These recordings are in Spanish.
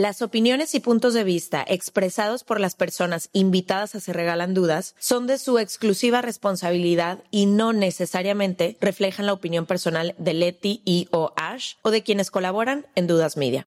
Las opiniones y puntos de vista expresados por las personas invitadas a Se Regalan Dudas son de su exclusiva responsabilidad y no necesariamente reflejan la opinión personal de Leti y o Ash o de quienes colaboran en Dudas Media.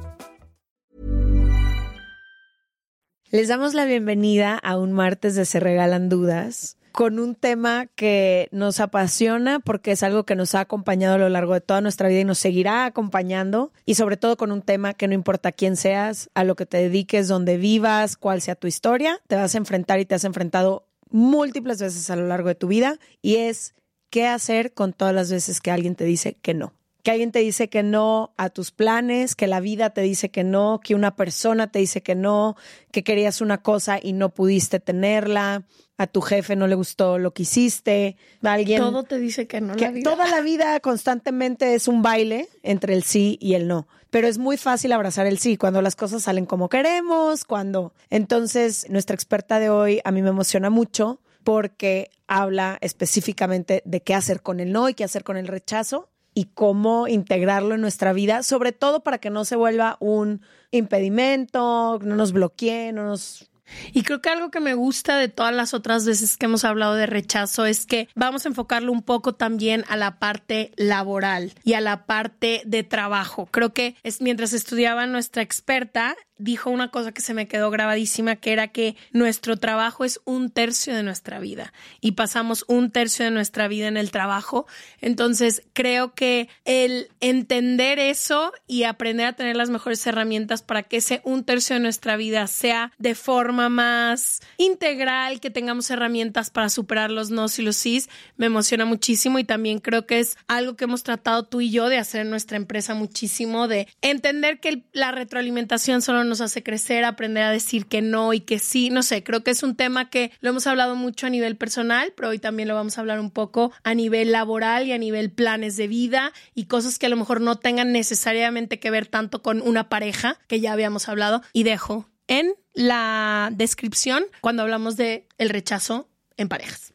Les damos la bienvenida a un martes de Se Regalan Dudas con un tema que nos apasiona porque es algo que nos ha acompañado a lo largo de toda nuestra vida y nos seguirá acompañando y sobre todo con un tema que no importa quién seas, a lo que te dediques, dónde vivas, cuál sea tu historia, te vas a enfrentar y te has enfrentado múltiples veces a lo largo de tu vida y es qué hacer con todas las veces que alguien te dice que no que alguien te dice que no a tus planes, que la vida te dice que no, que una persona te dice que no, que querías una cosa y no pudiste tenerla, a tu jefe no le gustó lo que hiciste, alguien... Todo te dice que no. la vida. Toda la vida constantemente es un baile entre el sí y el no, pero es muy fácil abrazar el sí cuando las cosas salen como queremos, cuando... Entonces, nuestra experta de hoy a mí me emociona mucho porque habla específicamente de qué hacer con el no y qué hacer con el rechazo y cómo integrarlo en nuestra vida, sobre todo para que no se vuelva un impedimento, no nos bloquee, no nos y creo que algo que me gusta de todas las otras veces que hemos hablado de rechazo es que vamos a enfocarlo un poco también a la parte laboral y a la parte de trabajo. Creo que es mientras estudiaba nuestra experta, dijo una cosa que se me quedó grabadísima, que era que nuestro trabajo es un tercio de nuestra vida y pasamos un tercio de nuestra vida en el trabajo. Entonces, creo que el entender eso y aprender a tener las mejores herramientas para que ese un tercio de nuestra vida sea de forma más integral, que tengamos herramientas para superar los nos y los sís, me emociona muchísimo y también creo que es algo que hemos tratado tú y yo de hacer en nuestra empresa muchísimo, de entender que la retroalimentación solo nos hace crecer, aprender a decir que no y que sí. No sé, creo que es un tema que lo hemos hablado mucho a nivel personal, pero hoy también lo vamos a hablar un poco a nivel laboral y a nivel planes de vida y cosas que a lo mejor no tengan necesariamente que ver tanto con una pareja, que ya habíamos hablado. Y dejo en la descripción cuando hablamos de el rechazo en parejas.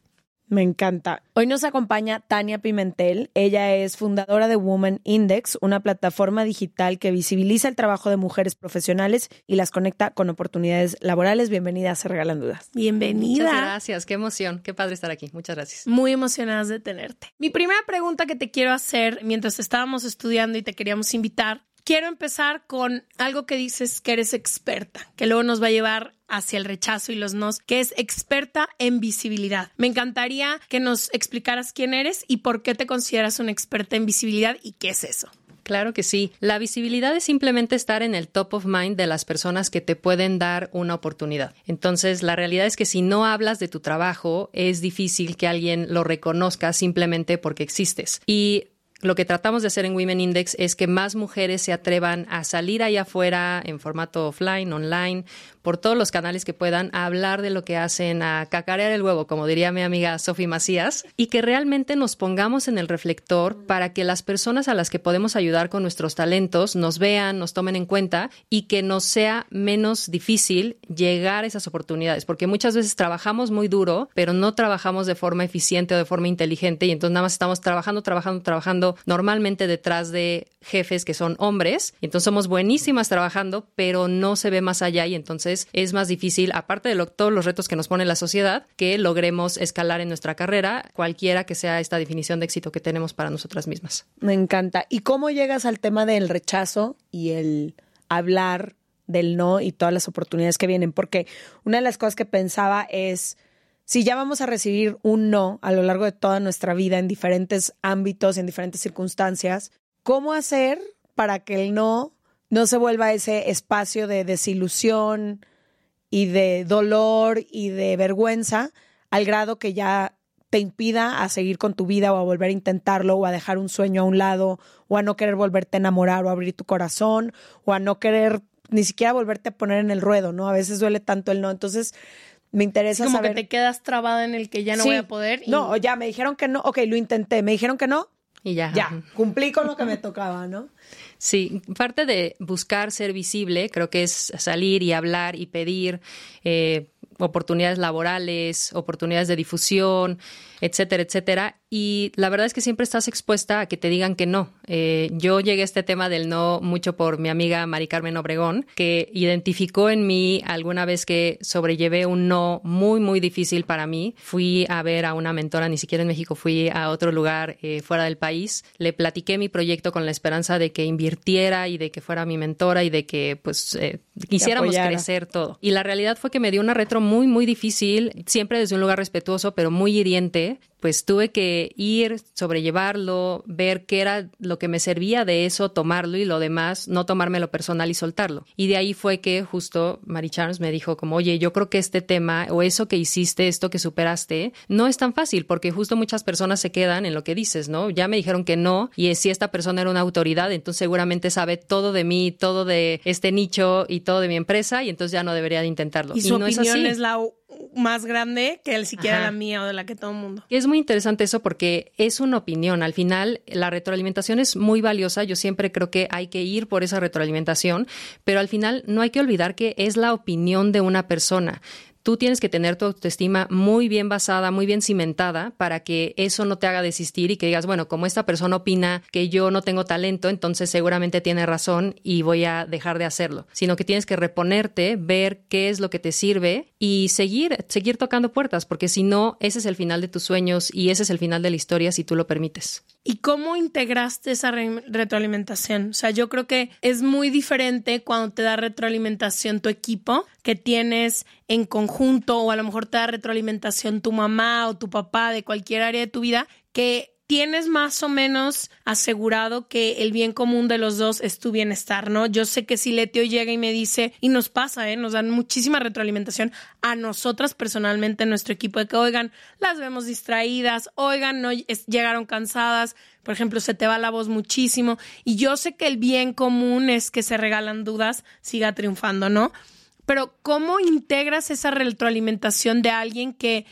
Me encanta. Hoy nos acompaña Tania Pimentel. Ella es fundadora de Woman Index, una plataforma digital que visibiliza el trabajo de mujeres profesionales y las conecta con oportunidades laborales. Bienvenida a Se Regalan Dudas. Bienvenida. Muchas gracias. Qué emoción. Qué padre estar aquí. Muchas gracias. Muy emocionadas de tenerte. Mi primera pregunta que te quiero hacer mientras estábamos estudiando y te queríamos invitar quiero empezar con algo que dices que eres experta, que luego nos va a llevar hacia el rechazo y los nos, que es experta en visibilidad. Me encantaría que nos explicaras quién eres y por qué te consideras una experta en visibilidad y qué es eso. Claro que sí. La visibilidad es simplemente estar en el top of mind de las personas que te pueden dar una oportunidad. Entonces, la realidad es que si no hablas de tu trabajo, es difícil que alguien lo reconozca simplemente porque existes. Y lo que tratamos de hacer en Women Index es que más mujeres se atrevan a salir ahí afuera en formato offline, online, por todos los canales que puedan, a hablar de lo que hacen, a cacarear el huevo, como diría mi amiga Sofi Macías, y que realmente nos pongamos en el reflector para que las personas a las que podemos ayudar con nuestros talentos nos vean, nos tomen en cuenta y que nos sea menos difícil llegar a esas oportunidades, porque muchas veces trabajamos muy duro, pero no trabajamos de forma eficiente o de forma inteligente y entonces nada más estamos trabajando, trabajando, trabajando normalmente detrás de jefes que son hombres, y entonces somos buenísimas trabajando, pero no se ve más allá y entonces es más difícil, aparte de todos los retos que nos pone la sociedad, que logremos escalar en nuestra carrera, cualquiera que sea esta definición de éxito que tenemos para nosotras mismas. Me encanta. ¿Y cómo llegas al tema del rechazo y el hablar del no y todas las oportunidades que vienen? Porque una de las cosas que pensaba es, si ya vamos a recibir un no a lo largo de toda nuestra vida en diferentes ámbitos, en diferentes circunstancias, ¿cómo hacer para que el no no se vuelva ese espacio de desilusión y de dolor y de vergüenza al grado que ya te impida a seguir con tu vida o a volver a intentarlo o a dejar un sueño a un lado o a no querer volverte a enamorar o a abrir tu corazón o a no querer ni siquiera volverte a poner en el ruedo, ¿no? A veces duele tanto el no. Entonces, me interesa como saber. que te quedas trabada en el que ya no voy a poder. No, ya me dijeron que no. Ok, lo intenté. Me dijeron que no. Y ya. Ya, cumplí con lo que me tocaba, ¿no? Sí, parte de buscar ser visible creo que es salir y hablar y pedir eh, oportunidades laborales, oportunidades de difusión, etcétera, etcétera. Y la verdad es que siempre estás expuesta a que te digan que no. Eh, yo llegué a este tema del no mucho por mi amiga Mari Carmen Obregón, que identificó en mí alguna vez que sobrellevé un no muy, muy difícil para mí. Fui a ver a una mentora, ni siquiera en México, fui a otro lugar eh, fuera del país. Le platiqué mi proyecto con la esperanza de que invirtiera y de que fuera mi mentora y de que pues eh, quisiéramos crecer todo. Y la realidad fue que me dio una retro muy, muy difícil, siempre desde un lugar respetuoso, pero muy hiriente pues tuve que ir, sobrellevarlo, ver qué era lo que me servía de eso, tomarlo y lo demás, no tomármelo personal y soltarlo. Y de ahí fue que justo Mary Charles me dijo como, oye, yo creo que este tema o eso que hiciste, esto que superaste, no es tan fácil porque justo muchas personas se quedan en lo que dices, ¿no? Ya me dijeron que no y si esta persona era una autoridad, entonces seguramente sabe todo de mí, todo de este nicho y todo de mi empresa y entonces ya no debería de intentarlo. Y, su opinión es, la más grande que el siquiera la mía o de la que todo el mundo. Es muy interesante eso porque es una opinión. Al final, la retroalimentación es muy valiosa. Yo siempre creo que hay que ir por esa retroalimentación, pero al final no hay que olvidar que es la opinión de una persona tú tienes que tener tu autoestima muy bien basada, muy bien cimentada para que eso no te haga desistir y que digas, bueno, como esta persona opina que yo no tengo talento, entonces seguramente tiene razón y voy a dejar de hacerlo, sino que tienes que reponerte, ver qué es lo que te sirve y seguir, seguir tocando puertas, porque si no, ese es el final de tus sueños y ese es el final de la historia si tú lo permites. ¿Y cómo integraste esa retroalimentación? O sea, yo creo que es muy diferente cuando te da retroalimentación tu equipo que tienes en conjunto o a lo mejor te da retroalimentación tu mamá o tu papá de cualquier área de tu vida que tienes más o menos asegurado que el bien común de los dos es tu bienestar, ¿no? Yo sé que si Letio llega y me dice, y nos pasa, ¿eh? Nos dan muchísima retroalimentación a nosotras personalmente en nuestro equipo de que, oigan, las vemos distraídas, oigan, no llegaron cansadas, por ejemplo, se te va la voz muchísimo, y yo sé que el bien común es que se regalan dudas, siga triunfando, ¿no? Pero ¿cómo integras esa retroalimentación de alguien que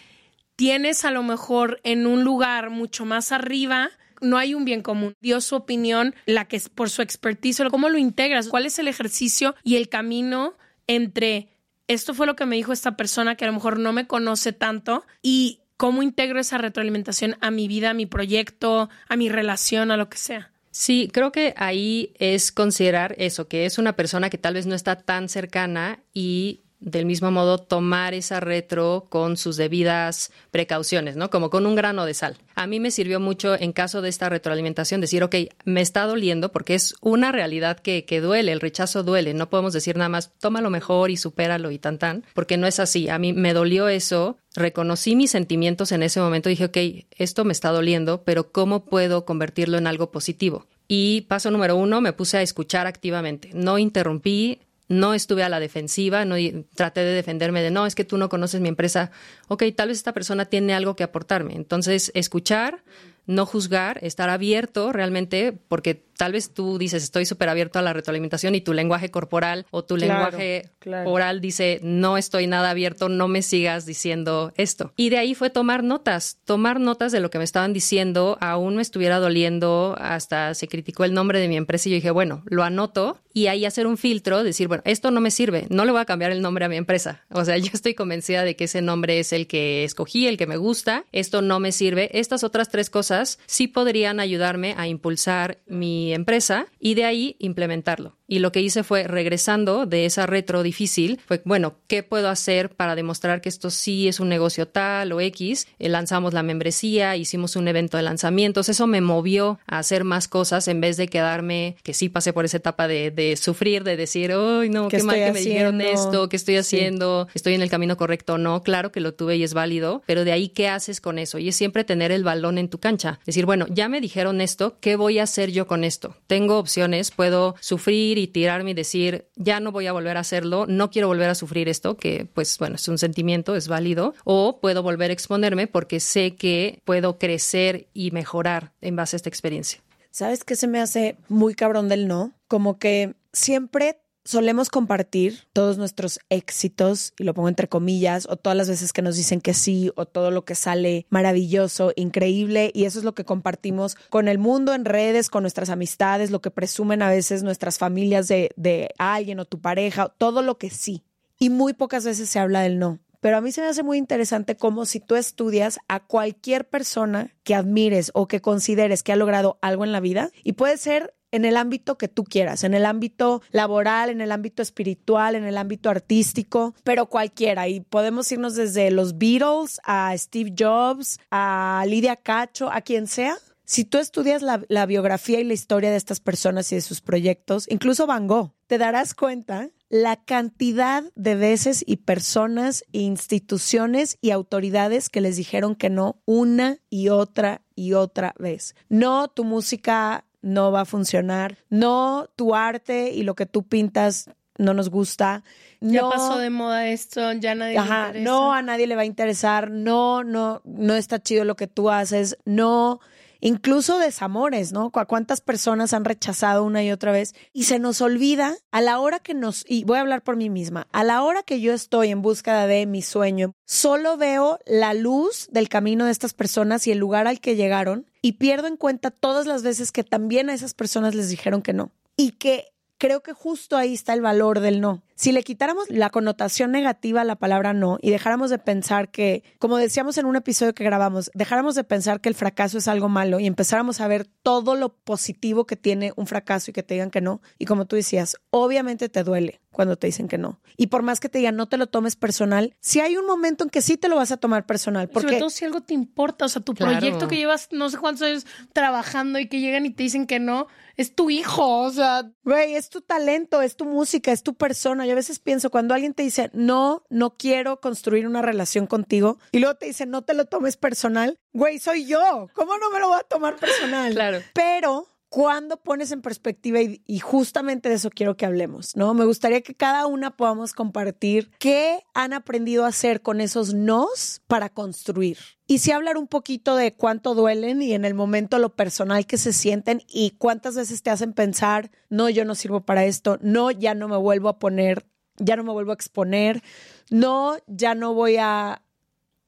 tienes a lo mejor en un lugar mucho más arriba? No hay un bien común. Dio su opinión, la que es por su expertise. ¿Cómo lo integras? ¿Cuál es el ejercicio y el camino entre esto fue lo que me dijo esta persona que a lo mejor no me conoce tanto y cómo integro esa retroalimentación a mi vida, a mi proyecto, a mi relación, a lo que sea? Sí, creo que ahí es considerar eso, que es una persona que tal vez no está tan cercana y del mismo modo tomar esa retro con sus debidas precauciones, ¿no? Como con un grano de sal. A mí me sirvió mucho en caso de esta retroalimentación decir, ok, me está doliendo porque es una realidad que, que duele, el rechazo duele, no podemos decir nada más, tómalo mejor y supéralo y tan tan, porque no es así. A mí me dolió eso, reconocí mis sentimientos en ese momento, dije, ok, esto me está doliendo, pero ¿cómo puedo convertirlo en algo positivo? Y paso número uno, me puse a escuchar activamente. No interrumpí, no estuve a la defensiva, no traté de defenderme de no, es que tú no conoces mi empresa. Ok, tal vez esta persona tiene algo que aportarme. Entonces, escuchar, no juzgar, estar abierto realmente, porque tal vez tú dices, estoy súper abierto a la retroalimentación y tu lenguaje corporal o tu lenguaje oral dice, no estoy nada abierto, no me sigas diciendo esto. Y de ahí fue tomar notas, tomar notas de lo que me estaban diciendo, aún me estuviera doliendo, hasta se criticó el nombre de mi empresa y yo dije, bueno, lo anoto y ahí hacer un filtro, decir, bueno, esto no me sirve, no le voy a cambiar el nombre a mi empresa. O sea, yo estoy convencida de que ese nombre es el que escogí, el que me gusta, esto no me sirve. Estas otras tres cosas sí podrían ayudarme a impulsar mi empresa y de ahí implementarlo. Y lo que hice fue, regresando de esa retro difícil, fue, bueno, ¿qué puedo hacer para demostrar que esto sí es un negocio tal o X? Eh, lanzamos la membresía, hicimos un evento de lanzamientos, eso me movió a hacer más cosas en vez de quedarme, que sí pasé por esa etapa de, sufrir, de decir, ¡ay, no, qué, mal que me dijeron esto! ¿Qué estoy haciendo? ¿Estoy en el camino correcto o no? Claro que lo tuve y es válido, pero de ahí, ¿qué haces con eso? Y es siempre tener el balón en tu cancha. Decir, bueno, ya me dijeron esto, ¿qué voy a hacer yo con esto? Tengo opciones, puedo sufrir y tirarme y decir, ya no voy a volver a hacerlo, no quiero volver a sufrir esto, que pues bueno, es un sentimiento, es válido, o puedo volver a exponerme porque sé que puedo crecer y mejorar en base a esta experiencia. ¿Sabes qué se me hace muy cabrón del no? Como que siempre solemos compartir todos nuestros éxitos, y lo pongo entre comillas, o todas las veces que nos dicen que sí, o todo lo que sale maravilloso, increíble, y eso es lo que compartimos con el mundo en redes, con nuestras amistades, lo que presumen a veces nuestras familias de, de alguien o tu pareja, todo lo que sí. Y muy pocas veces se habla del no. Pero a mí se me hace muy interesante como si tú estudias a cualquier persona que admires o que consideres que ha logrado algo en la vida, y puede ser en el ámbito que tú quieras, en el ámbito laboral, en el ámbito espiritual, en el ámbito artístico, pero cualquiera. Y podemos irnos desde los Beatles a Steve Jobs, a Lidia Cacho, a quien sea. Si tú estudias la, biografía y la historia de estas personas y de sus proyectos, incluso Van Gogh, te darás cuenta la cantidad de veces y personas, instituciones y autoridades que les dijeron que no una y otra y otra vez. No, tu música no va a funcionar. No, tu arte y lo que tú pintas no nos gusta. Ya pasó de moda esto, ya nadie le interesa. No, a nadie le va a interesar. No, no, no está chido lo que tú haces. No, incluso desamores, ¿no? cuántas personas han rechazado una y otra vez? Y se nos olvida a la hora que nos, y voy a hablar por mí misma, a la hora que yo estoy en búsqueda de mi sueño, solo veo la luz del camino de estas personas y el lugar al que llegaron y pierdo en cuenta todas las veces que también a esas personas les dijeron que no. Y que creo que justo ahí está el valor del no. Si le quitáramos la connotación negativa a la palabra no y dejáramos de pensar que, como decíamos en un episodio que grabamos, dejáramos de pensar que el fracaso es algo malo y empezáramos a ver todo lo positivo que tiene un fracaso y que te digan que no. Y como tú decías, obviamente te duele cuando te dicen que no. Y por más que te digan no te lo tomes personal, si hay un momento en que sí te lo vas a tomar personal. Porque... Sobre todo si algo te importa, o sea, tu proyecto que llevas no sé cuántos años trabajando y que llegan y te dicen que no, es tu hijo, o sea. Güey, es tu talento, es tu música, es tu persona yo a veces pienso, cuando alguien te dice, no, no quiero construir una relación contigo, y luego te dice, no te lo tomes personal, güey, soy yo. ¿Cómo no me lo voy a tomar personal? Claro. Pero cuando pones en perspectiva y, justamente de eso quiero que hablemos, ¿no? Me gustaría que cada una podamos compartir qué han aprendido a hacer con esos nos para construir. Y sí hablar un poquito de cuánto duelen y en el momento lo personal que se sienten y cuántas veces te hacen pensar, no, yo no sirvo para esto, no, ya no me vuelvo a poner, ya no me vuelvo a exponer, no, ya no voy a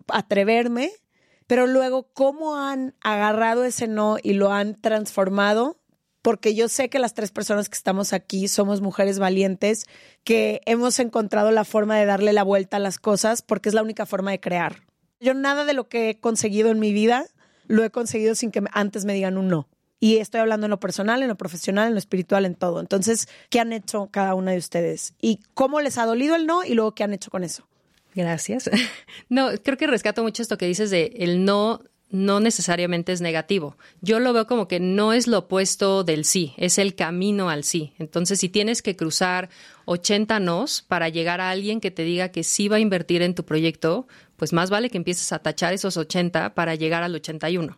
atreverme pero luego cómo han agarrado ese no y lo han transformado, porque yo sé que las tres personas que estamos aquí somos mujeres valientes, que hemos encontrado la forma de darle la vuelta a las cosas, porque es la única forma de crear. Yo nada de lo que he conseguido en mi vida lo he conseguido sin que antes me digan un no. Y estoy hablando en lo personal, en lo profesional, en lo espiritual, en todo. Entonces, ¿qué han hecho cada una de ustedes? ¿Y cómo les ha dolido el no? Y luego, ¿qué han hecho con eso? Gracias. No, creo que rescato mucho esto que dices de el no no necesariamente es negativo. Yo lo veo como que no es lo opuesto del sí, es el camino al sí. Entonces, si tienes que cruzar 80 nos para llegar a alguien que te diga que sí va a invertir en tu proyecto, pues más vale que empieces a tachar esos 80 para llegar al 81.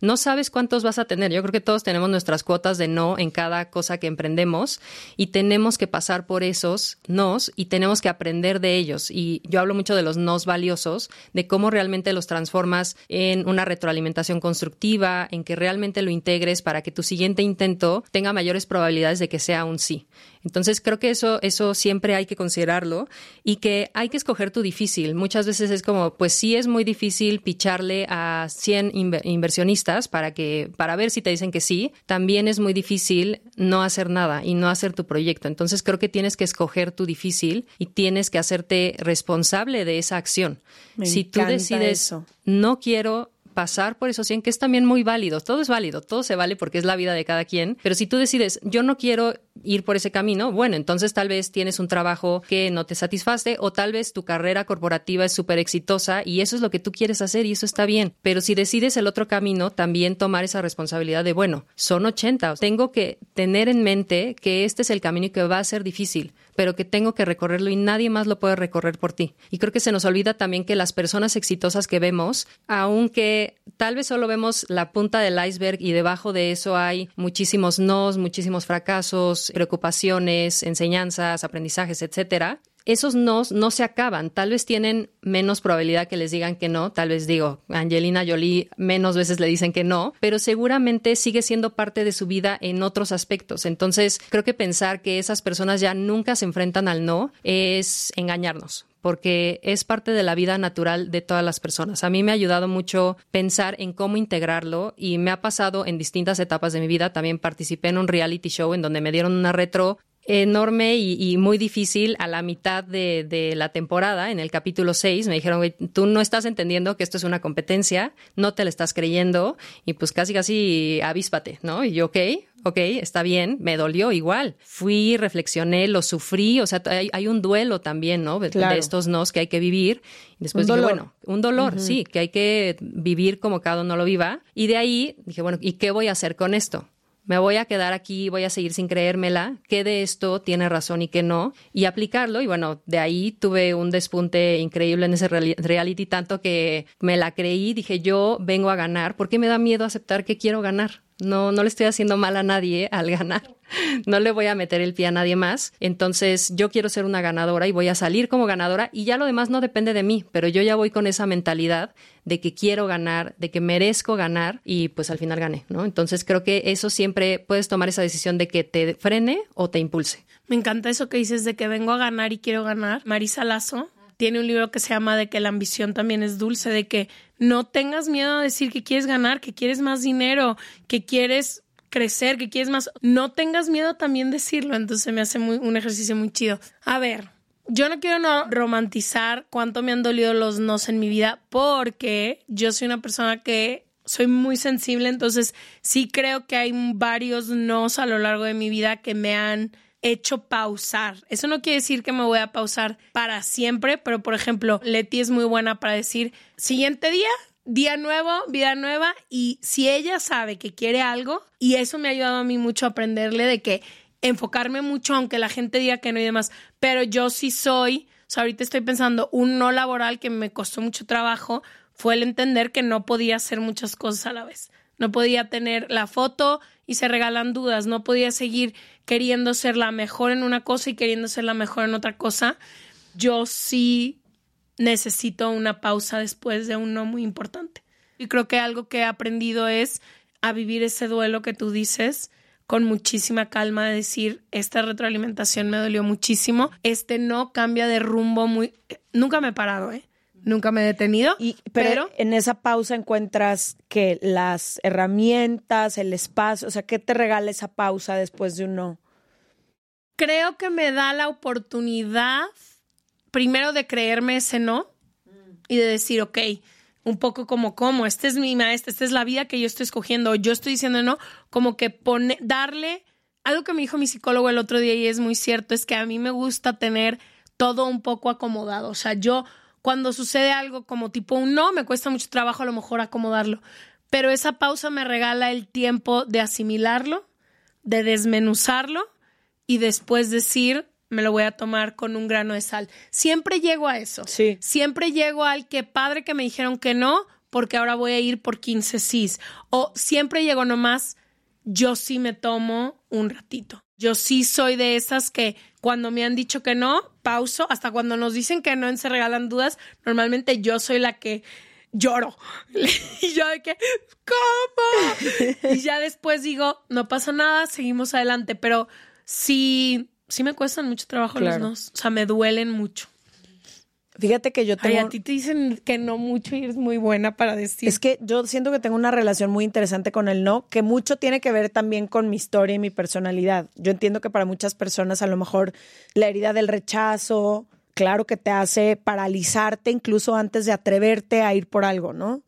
No sabes cuántos vas a tener. Yo creo que todos tenemos nuestras cuotas de no en cada cosa que emprendemos y tenemos que pasar por esos nos y tenemos que aprender de ellos. Y yo hablo mucho de los nos valiosos, de cómo realmente los transformas en una retroalimentación constructiva, en que realmente lo integres para que tu siguiente intento tenga mayores probabilidades de que sea un sí. Entonces creo que eso, eso siempre hay que considerarlo y que hay que escoger tu difícil. Muchas veces es como, pues sí es muy difícil picharle a 100 inversionistas para que, para ver si te dicen que sí. También es muy difícil no hacer nada y no hacer tu proyecto. Entonces creo que tienes que escoger tu difícil y tienes que hacerte responsable de esa acción. si tú decides, no quiero pasar por eso 100, que es también muy válido. Todo es válido, todo se vale porque es la vida de cada quien. Pero si tú decides, yo no quiero ir por ese camino, bueno, entonces tal vez tienes un trabajo que no te satisface o tal vez tu carrera corporativa es súper exitosa y eso es lo que tú quieres hacer y eso está bien. Pero si decides el otro camino, también tomar esa responsabilidad de, bueno, son 80, tengo que tener en mente que este es el camino y que va a ser difícil pero que tengo que recorrerlo y nadie más lo puede recorrer por ti. Y creo que se nos olvida también que las personas exitosas que vemos, aunque tal vez solo vemos la punta del iceberg y debajo de eso hay muchísimos nos, muchísimos fracasos, preocupaciones, enseñanzas, aprendizajes, etcétera, esos no no se acaban. Tal vez tienen menos probabilidad que les digan que no. Tal vez digo, Angelina Jolie menos veces le dicen que no, pero seguramente sigue siendo parte de su vida en otros aspectos. Entonces, creo que pensar que esas personas ya nunca se enfrentan al no es engañarnos porque es parte de la vida natural de todas las personas. A mí me ha ayudado mucho pensar en cómo integrarlo y me ha pasado en distintas etapas de mi vida. También participé en un reality show en donde me dieron una retro enorme y, muy difícil a la mitad de, la temporada, en el capítulo 6, me dijeron, tú no estás entendiendo que esto es una competencia, no te la estás creyendo y pues casi casi avíspate, ¿no? Y yo, ok, ok, está bien, me dolió igual. Fui, reflexioné, lo sufrí, o sea, hay, un duelo también, ¿no? De, estos nos que hay que vivir. Y después dije, bueno, un dolor, sí, que hay que vivir como cada uno lo viva. Y de ahí dije, bueno, ¿y qué voy a hacer con esto? Me voy a quedar aquí, voy a seguir sin creérmela, qué de esto tiene razón y qué no, y aplicarlo. Y bueno, de ahí tuve un despunte increíble en ese reality, tanto que me la creí, dije yo vengo a ganar, ¿por qué me da miedo aceptar que quiero ganar? No, no le estoy haciendo mal a nadie al ganar. No le voy a meter el pie a nadie más. Entonces, yo quiero ser una ganadora y voy a salir como ganadora y ya lo demás no depende de mí, pero yo ya voy con esa mentalidad de que quiero ganar, de que merezco ganar y pues al final gané, ¿no? Entonces, creo que eso siempre puedes tomar esa decisión de que te frene o te impulse. Me encanta eso que dices de que vengo a ganar y quiero ganar. Marisa Lazo tiene un libro que se llama de que la ambición también es dulce, de que no tengas miedo a decir que quieres ganar, que quieres más dinero, que quieres crecer, que quieres más. No tengas miedo también decirlo. Entonces me hace un ejercicio muy chido. A ver, yo no quiero no romantizar cuánto me han dolido los nos en mi vida porque yo soy una persona que soy muy sensible, entonces sí creo que hay varios nos a lo largo de mi vida que me han hecho pausar. Eso no quiere decir que me voy a pausar para siempre, pero por ejemplo, Leti es muy buena para decir, siguiente día, día nuevo, vida nueva, y si ella sabe que quiere algo, y eso me ha ayudado a mí mucho a aprenderle de que enfocarme mucho, aunque la gente diga que no y demás, pero yo sí soy, o sea, ahorita estoy pensando, un no laboral que me costó mucho trabajo fue el entender que no podía hacer muchas cosas a la vez. No podía tener la foto y se regalan dudas. No podía seguir queriendo ser la mejor en una cosa y queriendo ser la mejor en otra cosa. Yo sí necesito una pausa después de un no muy importante. Y creo que algo que he aprendido es a vivir ese duelo que tú dices con muchísima calma, de decir, esta retroalimentación me dolió muchísimo, este no cambia de rumbo muy... Nunca me he parado, ¿eh? Nunca me he detenido. Y, pero, en esa pausa encuentras que las herramientas, el espacio, o sea, ¿qué te regala esa pausa después de un no? Creo que me da la oportunidad, primero, de creerme ese no y de decir, ok, un poco como, ¿cómo? Esta es mi maestra, esta es la vida que yo estoy escogiendo. Yo estoy diciendo no, como que pone, darle. Algo que me dijo mi psicólogo el otro día y es muy cierto, es que a mí me gusta tener todo un poco acomodado. O sea, yo cuando sucede algo como tipo un no, me cuesta mucho trabajo a lo mejor acomodarlo, pero esa pausa me regala el tiempo de asimilarlo, de desmenuzarlo y después decir, me lo voy a tomar con un grano de sal. Siempre llego a eso. Sí. Siempre llego al que padre que me dijeron que no, porque ahora voy a ir por 15 sís. O siempre llego nomás, yo sí me tomo un ratito. Yo sí soy de esas que cuando me han dicho que no, pauso, hasta cuando nos dicen que no se regalan dudas, normalmente yo soy la que lloro. Y yo de que, ¿cómo? Y ya después digo, no pasa nada, seguimos adelante, pero sí, sí me cuestan mucho trabajo los nos, o sea, me duelen mucho. Fíjate que yo tengo. Ay, a ti te dicen que no mucho y eres muy buena para decir. Es que yo siento que tengo una relación muy interesante con el no, que mucho tiene que ver también con mi historia y mi personalidad. Yo entiendo que para muchas personas a lo mejor la herida del rechazo, claro que te hace paralizarte incluso antes de atreverte a ir por algo, ¿no?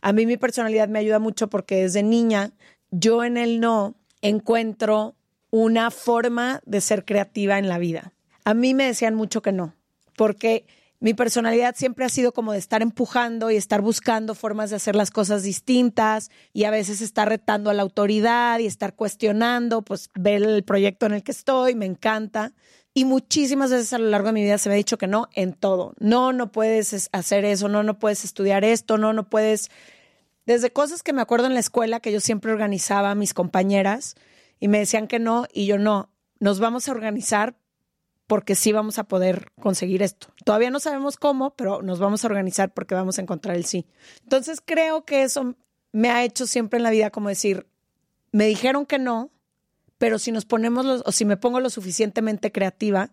A mí mi personalidad me ayuda mucho porque desde niña yo en el no encuentro una forma de ser creativa en la vida. A mí me decían mucho que no, porque mi personalidad siempre ha sido como de estar empujando y estar buscando formas de hacer las cosas distintas y a veces estar retando a la autoridad y estar cuestionando, pues ver el proyecto en el que estoy, me encanta. Y muchísimas veces a lo largo de mi vida se me ha dicho que no en todo. No, no puedes hacer eso, no, no puedes estudiar esto, no, no puedes. Desde cosas que me acuerdo en la escuela que yo siempre organizaba a mis compañeras y me decían que no y yo no. Nos vamos a organizar porque sí vamos a poder conseguir esto. Todavía no sabemos cómo, pero nos vamos a organizar porque vamos a encontrar el sí. Entonces creo que eso me ha hecho siempre en la vida como decir, me dijeron que no, pero si nos ponemos los, o si me pongo lo suficientemente creativa,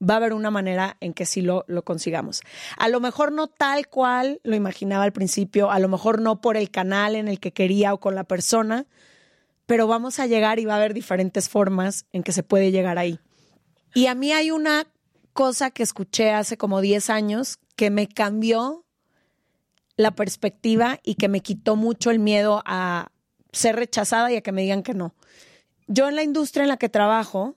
va a haber una manera en que sí lo, lo consigamos. A lo mejor no tal cual lo imaginaba al principio, a lo mejor no por el canal en el que quería o con la persona, pero vamos a llegar y va a haber diferentes formas en que se puede llegar ahí. Y a mí hay una cosa que escuché hace como 10 años que me cambió la perspectiva y que me quitó mucho el miedo a ser rechazada y a que me digan que no. Yo en la industria en la que trabajo,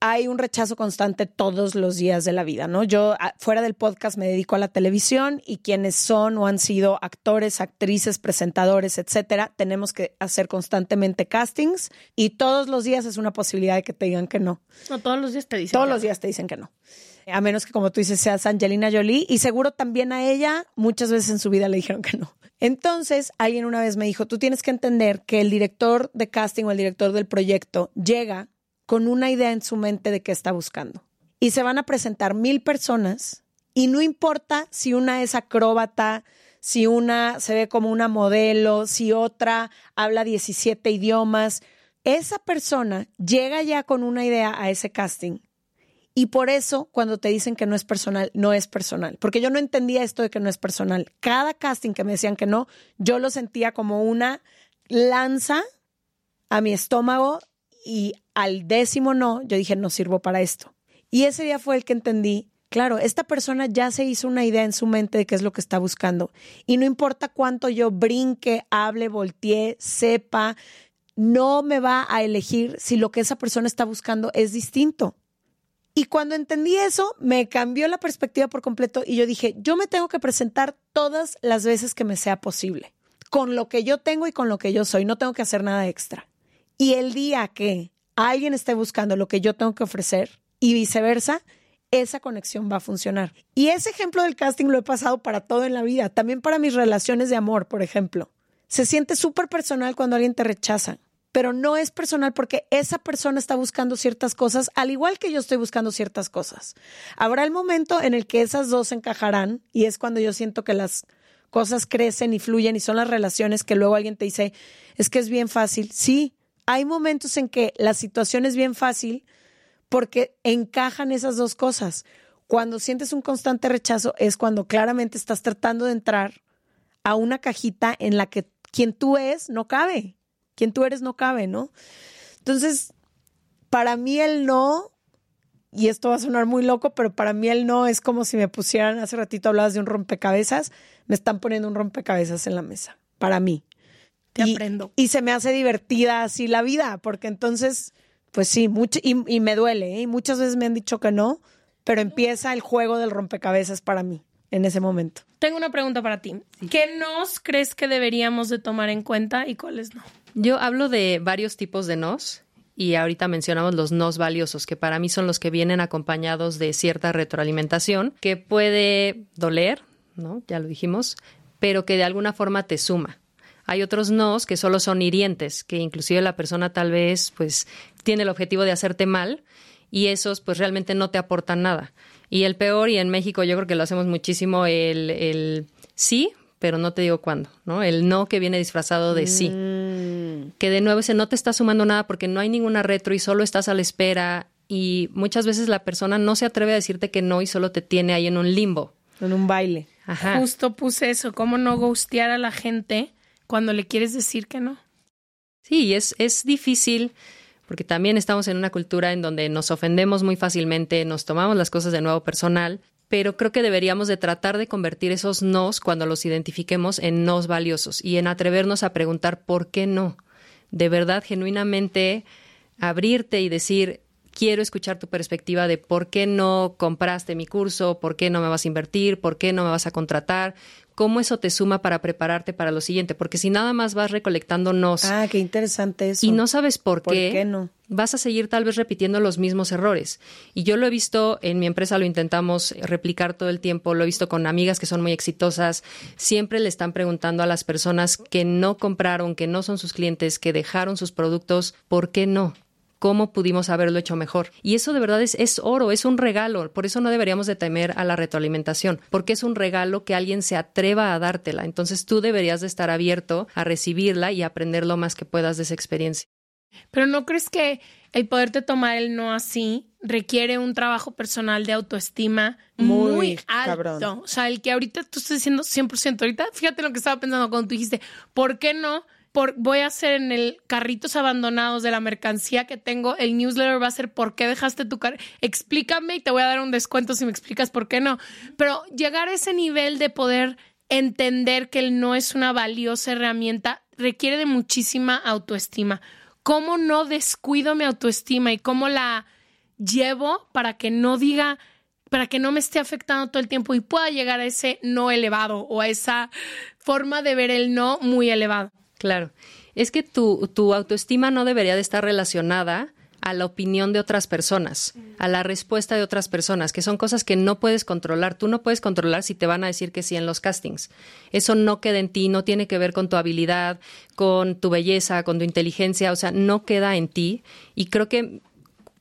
hay un rechazo constante todos los días de la vida, ¿no? Yo fuera del podcast me dedico a la televisión y quienes son o han sido actores, actrices, presentadores, etcétera, tenemos que hacer constantemente castings y todos los días es una posibilidad de que te digan que no. No, todos los días te dicen. Todos los días te dicen que no. A menos que, como tú dices, seas Angelina Jolie y seguro también a ella muchas veces en su vida le dijeron que no. Entonces, alguien una vez me dijo, tú tienes que entender que el director de casting o el director del proyecto llega con una idea en su mente de qué está buscando. Y se van a presentar mil personas y no importa si una es acróbata, si una se ve como una modelo, si otra habla 17 idiomas, esa persona llega ya con una idea a ese casting. Y por eso cuando te dicen que no es personal, no es personal. Porque yo no entendía esto de que no es personal. Cada casting que me decían que no, yo lo sentía como una lanza a mi estómago y al décimo no, yo dije, no sirvo para esto. Y ese día fue el que entendí, claro, esta persona ya se hizo una idea en su mente de qué es lo que está buscando. Y no importa cuánto yo brinque, hable, voltee, sepa, no me va a elegir si lo que esa persona está buscando es distinto. Y cuando entendí eso, me cambió la perspectiva por completo y yo dije, yo me tengo que presentar todas las veces que me sea posible, con lo que yo tengo y con lo que yo soy, no tengo que hacer nada extra. Y el día que alguien esté buscando lo que yo tengo que ofrecer y viceversa, esa conexión va a funcionar. Y ese ejemplo del casting lo he pasado para todo en la vida, también para mis relaciones de amor, por ejemplo. Se siente súper personal cuando alguien te rechaza, pero no es personal porque esa persona está buscando ciertas cosas, al igual que yo estoy buscando ciertas cosas. Habrá el momento en el que esas dos encajarán y es cuando yo siento que las cosas crecen y fluyen y son las relaciones que luego alguien te dice, es que es bien fácil. Sí, hay momentos en que la situación es bien fácil porque encajan esas dos cosas. Cuando sientes un constante rechazo es cuando claramente estás tratando de entrar a una cajita en la que quien tú es no cabe. Quien tú eres no cabe, ¿no? Entonces, para mí el no, y esto va a sonar muy loco, pero para mí el no es como si me pusieran, hace ratito hablabas de un rompecabezas, me están poniendo un rompecabezas en la mesa, para mí. Te aprendo. Y se me hace divertida así la vida, porque entonces, pues sí, mucho, y, me duele, ¿eh? y muchas veces me han dicho que no, pero empieza el juego del rompecabezas para mí en ese momento. Tengo una pregunta para ti. ¿Qué nos crees que deberíamos de tomar en cuenta y cuáles no? Yo hablo de varios tipos de nos y ahorita mencionamos los nos valiosos, que para mí son los que vienen acompañados de cierta retroalimentación que puede doler, ¿no? Ya lo dijimos, pero que de alguna forma te suma. Hay otros nos que solo son hirientes, que inclusive la persona tal vez pues tiene el objetivo de hacerte mal y esos pues realmente no te aportan nada. Y el peor, y en México yo creo que lo hacemos muchísimo, el, el sí, pero no te digo cuándo, ¿no? El no que viene disfrazado de sí. Mm. Que de nuevo ese no te está sumando nada porque no hay ninguna retro y solo estás a la espera y muchas veces la persona no se atreve a decirte que no y solo te tiene ahí en un limbo. En un baile. Ajá. Justo puse eso, cómo no ghostear a la gente cuando le quieres decir que no. Sí, es, es difícil porque también estamos en una cultura en donde nos ofendemos muy fácilmente, nos tomamos las cosas de nuevo personal, pero creo que deberíamos de tratar de convertir esos nos cuando los identifiquemos en nos valiosos y en atrevernos a preguntar por qué no. De verdad, genuinamente, abrirte y decir, quiero escuchar tu perspectiva de por qué no compraste mi curso, por qué no me vas a invertir, por qué no me vas a contratar, cómo eso te suma para prepararte para lo siguiente, porque si nada más vas recolectando nos Ah, qué interesante eso. y no sabes por ¿Por qué, qué no? vas a seguir tal vez repitiendo los mismos errores. Y yo lo he visto en mi empresa, lo intentamos replicar todo el tiempo, lo he visto con amigas que son muy exitosas, siempre le están preguntando a las personas que no compraron, que no son sus clientes, que dejaron sus productos, ¿por qué no? ¿Cómo pudimos haberlo hecho mejor? Y eso de verdad es, es oro, es un regalo. Por eso no deberíamos de temer a la retroalimentación, porque es un regalo que alguien se atreva a dártela. Entonces tú deberías de estar abierto a recibirla y aprender lo más que puedas de esa experiencia. Pero ¿no crees que el poderte tomar el no así requiere un trabajo personal de autoestima Muy muy, alto? cabrón. O sea, el que ahorita tú estás diciendo 100%. Ahorita, fíjate lo que estaba pensando cuando tú dijiste, ¿por qué no? Por, voy a hacer en el carritos abandonados de la mercancía que tengo, el newsletter va a ser ¿por qué dejaste tu carrito? Explícame y te voy a dar un descuento si me explicas por qué no. Pero llegar a ese nivel de poder entender que el no es una valiosa herramienta requiere de muchísima autoestima. ¿Cómo no descuido mi autoestima y cómo la llevo para que no diga, para que no me esté afectando todo el tiempo y pueda llegar a ese no elevado o a esa forma de ver el no muy elevado? Claro. Es que tu, tu autoestima no debería de estar relacionada a la opinión de otras personas, a la respuesta de otras personas, que son cosas que no puedes controlar. Tú no puedes controlar si te van a decir que sí en los castings. Eso no queda en ti, no tiene que ver con tu habilidad, con tu belleza, con tu inteligencia, o sea, no queda en ti. Y creo que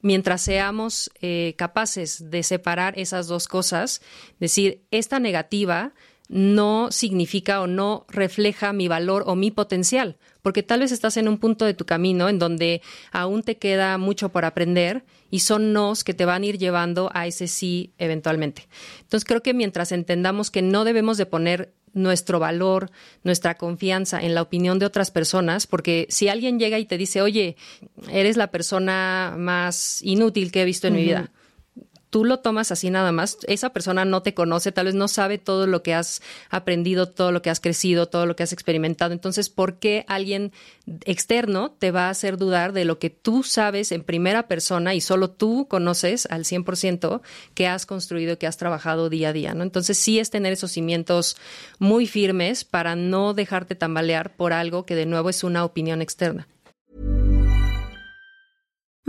mientras seamos eh, capaces de separar esas dos cosas, decir, esta negativa no significa o no refleja mi valor o mi potencial, porque tal vez estás en un punto de tu camino en donde aún te queda mucho por aprender y son nos que te van a ir llevando a ese sí eventualmente. Entonces creo que mientras entendamos que no debemos de poner nuestro valor, nuestra confianza en la opinión de otras personas, porque si alguien llega y te dice, oye, eres la persona más inútil que he visto en mi vida, tú lo tomas así nada más, esa persona no te conoce, tal vez no sabe todo lo que has aprendido, todo lo que has crecido, todo lo que has experimentado. Entonces, ¿por qué alguien externo te va a hacer dudar de lo que tú sabes en primera persona y solo tú conoces al 100% que has construido, que has trabajado día a día? ¿no? Entonces, sí es tener esos cimientos muy firmes para no dejarte tambalear por algo que de nuevo es una opinión externa.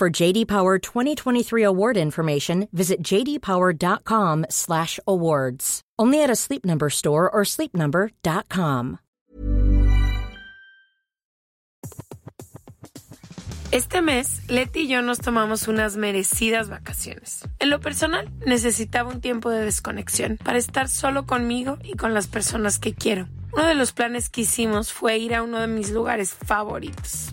For JD Power 2023 award information, visit jdpower.com/awards. Only at a Sleep Number store or sleepnumber.com. Este mes, Leti y yo nos tomamos unas merecidas vacaciones. En lo personal, necesitaba un tiempo de desconexión para estar solo conmigo y con las personas que quiero. uno de los planes que hicimos fue ir a uno de mis lugares favoritos,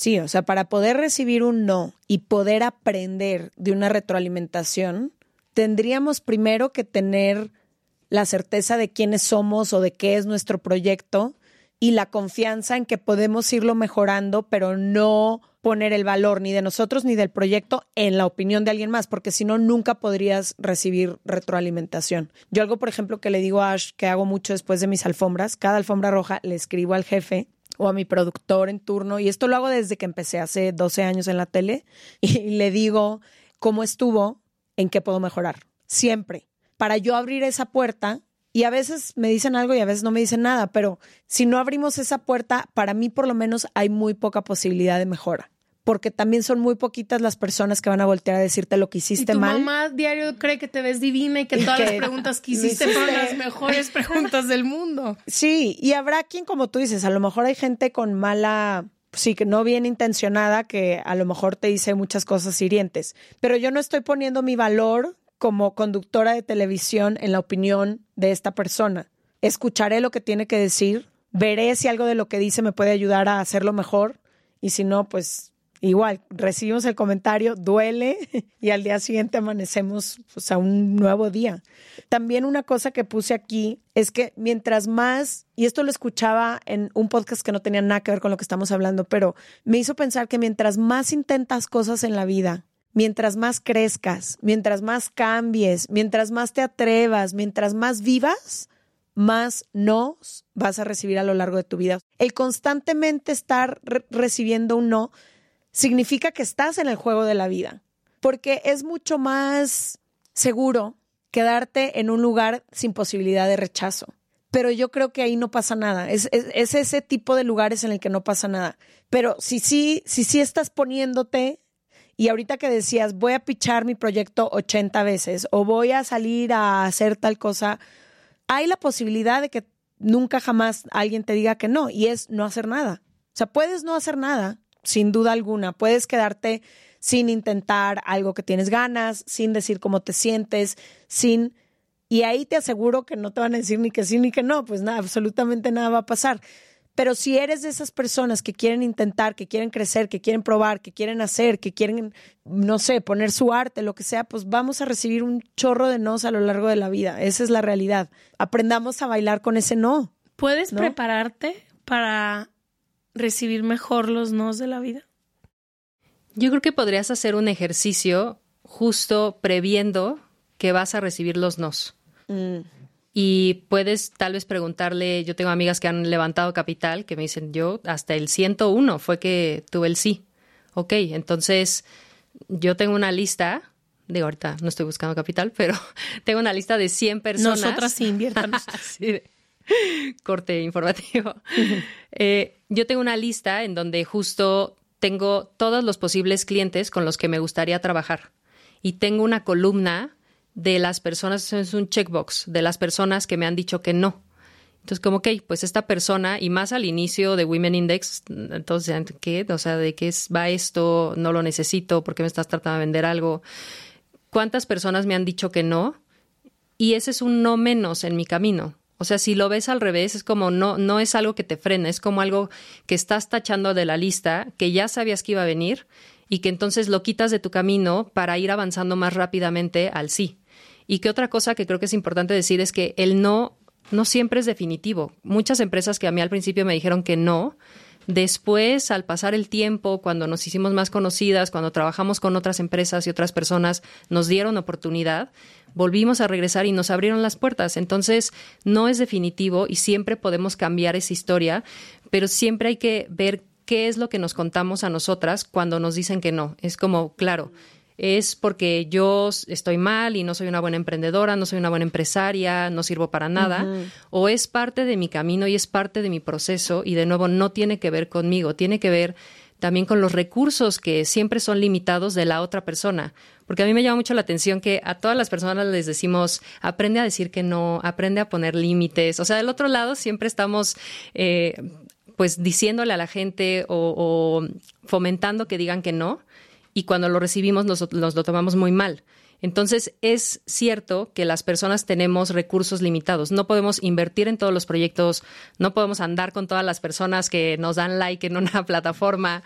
Sí, o sea, para poder recibir un no y poder aprender de una retroalimentación, tendríamos primero que tener la certeza de quiénes somos o de qué es nuestro proyecto y la confianza en que podemos irlo mejorando, pero no poner el valor ni de nosotros ni del proyecto en la opinión de alguien más, porque si no, nunca podrías recibir retroalimentación. Yo algo, por ejemplo, que le digo a Ash, que hago mucho después de mis alfombras, cada alfombra roja le escribo al jefe o a mi productor en turno, y esto lo hago desde que empecé hace 12 años en la tele, y le digo cómo estuvo, en qué puedo mejorar, siempre, para yo abrir esa puerta. Y a veces me dicen algo y a veces no me dicen nada, pero si no abrimos esa puerta, para mí por lo menos hay muy poca posibilidad de mejora porque también son muy poquitas las personas que van a voltear a decirte lo que hiciste y tu mal. mamá diario cree que te ves divina y que todas las preguntas que hiciste fueron las mejores preguntas del mundo. Sí, y habrá quien, como tú dices, a lo mejor hay gente con mala, sí, que no bien intencionada, que a lo mejor te dice muchas cosas hirientes, pero yo no estoy poniendo mi valor como conductora de televisión en la opinión de esta persona. Escucharé lo que tiene que decir, veré si algo de lo que dice me puede ayudar a hacerlo mejor y si no, pues Igual, recibimos el comentario, duele y al día siguiente amanecemos pues, a un nuevo día. También una cosa que puse aquí es que mientras más, y esto lo escuchaba en un podcast que no tenía nada que ver con lo que estamos hablando, pero me hizo pensar que mientras más intentas cosas en la vida, mientras más crezcas, mientras más cambies, mientras más te atrevas, mientras más vivas, más nos vas a recibir a lo largo de tu vida. El constantemente estar recibiendo un no significa que estás en el juego de la vida, porque es mucho más seguro quedarte en un lugar sin posibilidad de rechazo. Pero yo creo que ahí no pasa nada. Es, ese tipo de lugares en el que no pasa nada. Pero si sí, si sí estás poniéndote, y ahorita que decías, voy a pichar mi proyecto 80 veces o voy a salir a hacer tal cosa, hay la posibilidad de que nunca jamás alguien te diga que no, y es no hacer nada. O sea, puedes no hacer nada, sin duda alguna. Puedes quedarte sin intentar algo que tienes ganas, sin decir cómo te sientes, sin... Y ahí te aseguro que no te van a decir ni que sí ni que no, pues nada, absolutamente nada va a pasar. Pero si eres de esas personas que quieren intentar, que quieren crecer, que quieren probar, que quieren hacer, que quieren, no sé, poner su arte, lo que sea, pues vamos a recibir un chorro de nos a lo largo de la vida. Esa es la realidad. Aprendamos a bailar con ese no. ¿Puedes prepararte para recibir mejor los nos de la vida? Yo creo que podrías hacer un ejercicio justo previendo que vas a recibir los nos. Mm. Y puedes tal vez preguntarle, yo tengo amigas que han levantado capital que me dicen, yo hasta el 101 fue que tuve el sí. Ok, entonces yo tengo una lista, digo ahorita no estoy buscando capital, pero tengo una lista de 100 personas. Nosotras sí inviertan. sí, corte informativo. Eh, yo tengo una lista en donde justo tengo todos los posibles clientes con los que me gustaría trabajar. Y tengo una columna de las personas, es un checkbox, de las personas que me han dicho que no. Entonces, como, ok, pues esta persona, y más al inicio de Women Index, entonces, ¿qué? O sea, ¿de qué es, va esto? No lo necesito, ¿por qué me estás tratando de vender algo? ¿Cuántas personas me han dicho que no? Y ese es un no menos en mi camino. O sea, si lo ves al revés, es como no, no es algo que te frena, es como algo que estás tachando de la lista, que ya sabías que iba a venir y que entonces lo quitas de tu camino para ir avanzando más rápidamente al sí. Y que otra cosa que creo que es importante decir es que el no no siempre es definitivo. Muchas empresas que a mí al principio me dijeron que no, después, al pasar el tiempo, cuando nos hicimos más conocidas, cuando trabajamos con otras empresas y otras personas, nos dieron oportunidad, volvimos a regresar y nos abrieron las puertas. Entonces, no es definitivo y siempre podemos cambiar esa historia, pero siempre hay que ver qué es lo que nos contamos a nosotras cuando nos dicen que no. Es como, claro, es porque yo estoy mal y no soy una buena emprendedora, no soy una buena empresaria, no sirvo para nada, o es parte de mi camino y es parte de mi proceso y de nuevo no tiene que ver conmigo, tiene que ver también con los recursos que siempre son limitados de la otra persona. Porque a mí me llama mucho la atención que a todas las personas les decimos, aprende a decir que no, aprende a poner límites. O sea, del otro lado siempre estamos eh, pues diciéndole a la gente o, o, fomentando que digan que no y cuando lo recibimos nos, lo tomamos muy mal. Entonces, es cierto que las personas tenemos recursos limitados. No podemos invertir en todos los proyectos, no podemos andar con todas las personas que nos dan like en una plataforma.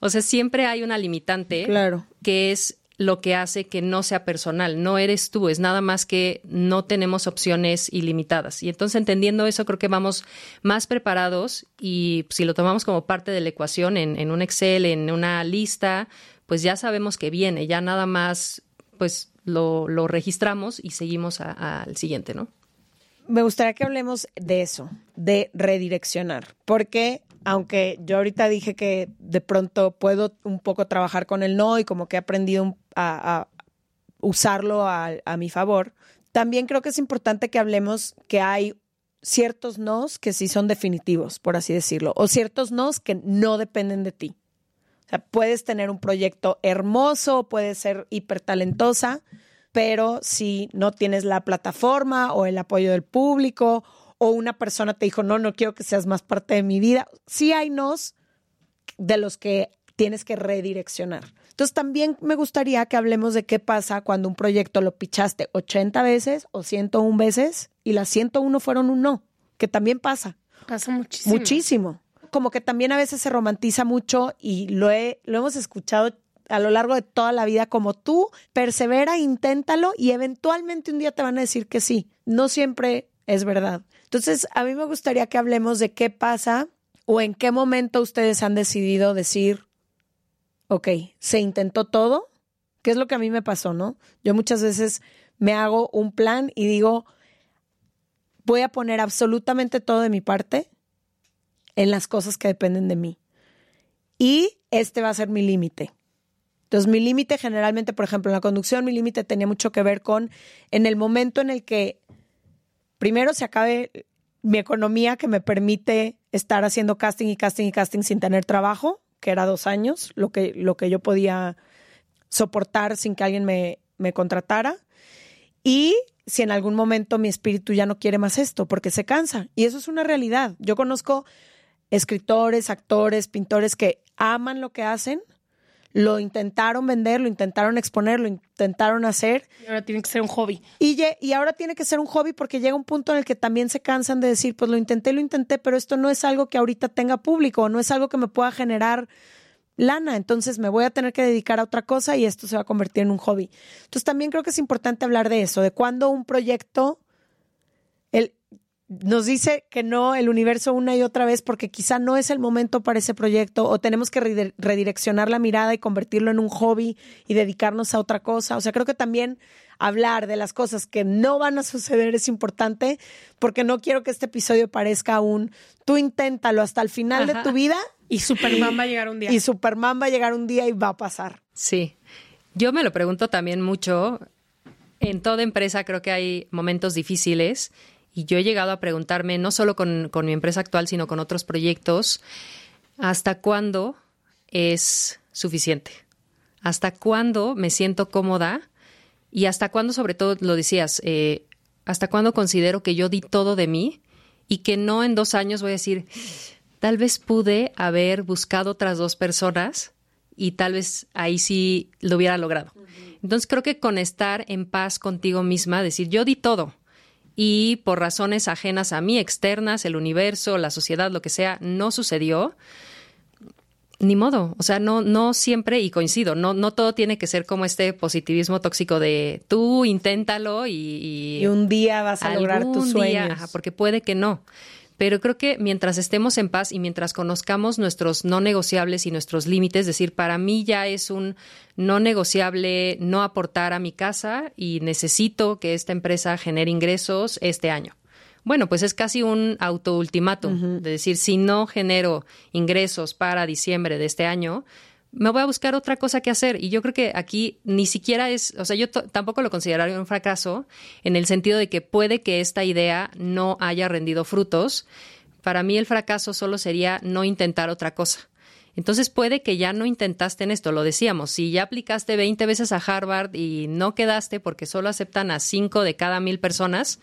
O sea, siempre hay una limitante claro. que es lo que hace que no sea personal. No eres tú, es nada más que no tenemos opciones ilimitadas. Y entonces, entendiendo eso, creo que vamos más preparados y si lo tomamos como parte de la ecuación en, en un Excel, en una lista, pues ya sabemos que viene, ya nada más pues lo, lo registramos y seguimos al siguiente, ¿no? Me gustaría que hablemos de eso, de redireccionar, porque aunque yo ahorita dije que de pronto puedo un poco trabajar con el no y como que he aprendido a, a usarlo a, a mi favor, también creo que es importante que hablemos que hay ciertos nos que sí son definitivos, por así decirlo, o ciertos nos que no dependen de ti. O sea, puedes tener un proyecto hermoso, puedes ser hipertalentosa, pero si no tienes la plataforma o el apoyo del público o una persona te dijo, no, no quiero que seas más parte de mi vida, sí hay nos de los que tienes que redireccionar. Entonces también me gustaría que hablemos de qué pasa cuando un proyecto lo pichaste 80 veces o 101 veces y las 101 fueron un no, que también pasa. Pasa muchísimo. Muchísimo como que también a veces se romantiza mucho y lo, he, lo hemos escuchado a lo largo de toda la vida como tú, persevera, inténtalo y eventualmente un día te van a decir que sí. No siempre es verdad. Entonces, a mí me gustaría que hablemos de qué pasa o en qué momento ustedes han decidido decir, ok, se intentó todo, ¿Qué es lo que a mí me pasó, ¿no? Yo muchas veces me hago un plan y digo, voy a poner absolutamente todo de mi parte en las cosas que dependen de mí. Y este va a ser mi límite. Entonces, mi límite generalmente, por ejemplo, en la conducción, mi límite tenía mucho que ver con en el momento en el que primero se acabe mi economía que me permite estar haciendo casting y casting y casting sin tener trabajo, que era dos años, lo que, lo que yo podía soportar sin que alguien me, me contratara. Y si en algún momento mi espíritu ya no quiere más esto, porque se cansa. Y eso es una realidad. Yo conozco escritores, actores, pintores que aman lo que hacen, lo intentaron vender, lo intentaron exponer, lo intentaron hacer. Y ahora tiene que ser un hobby. Y, y ahora tiene que ser un hobby porque llega un punto en el que también se cansan de decir, pues lo intenté, lo intenté, pero esto no es algo que ahorita tenga público, no es algo que me pueda generar lana, entonces me voy a tener que dedicar a otra cosa y esto se va a convertir en un hobby. Entonces también creo que es importante hablar de eso, de cuando un proyecto, nos dice que no el universo una y otra vez porque quizá no es el momento para ese proyecto o tenemos que redireccionar la mirada y convertirlo en un hobby y dedicarnos a otra cosa. O sea, creo que también hablar de las cosas que no van a suceder es importante porque no quiero que este episodio parezca un tú inténtalo hasta el final de tu vida. Y Superman va a llegar un día. Y Superman va a llegar un día y va a pasar. Sí. Yo me lo pregunto también mucho. En toda empresa creo que hay momentos difíciles y yo he llegado a preguntarme, no solo con, mi empresa actual, sino con otros proyectos, ¿hasta cuándo es suficiente? ¿Hasta cuándo me siento cómoda? Y hasta cuándo, sobre todo, lo decías, eh, hasta cuándo considero que yo di todo de mí y que no en dos años voy a decir, tal vez pude haber buscado otras dos personas y tal vez ahí sí lo hubiera logrado. Entonces creo que con estar en paz contigo misma, decir, yo di todo y por razones ajenas a mí, externas, el universo, la sociedad, lo que sea, no sucedió. Ni modo, o sea, no, no siempre, y coincido, no, no todo tiene que ser como este positivismo tóxico de tú inténtalo y, y, un día vas a lograr tus sueños. porque puede que no. Pero creo que mientras estemos en paz y mientras conozcamos nuestros no negociables y nuestros límites, es decir, para mí ya es un no negociable no aportar a mi casa y necesito que esta empresa genere ingresos este año. Bueno, pues es casi un auto ultimátum, de decir, si no genero ingresos para diciembre de este año, me voy a buscar otra cosa que hacer. Y yo creo que aquí ni siquiera es, o sea, yo tampoco lo consideraría un fracaso en el sentido de que puede que esta idea no haya rendido frutos. Para mí el fracaso solo sería no intentar otra cosa. Entonces puede que ya no intentaste en esto, lo decíamos, si ya aplicaste 20 veces a Harvard y no quedaste porque solo aceptan a 5 de cada mil personas,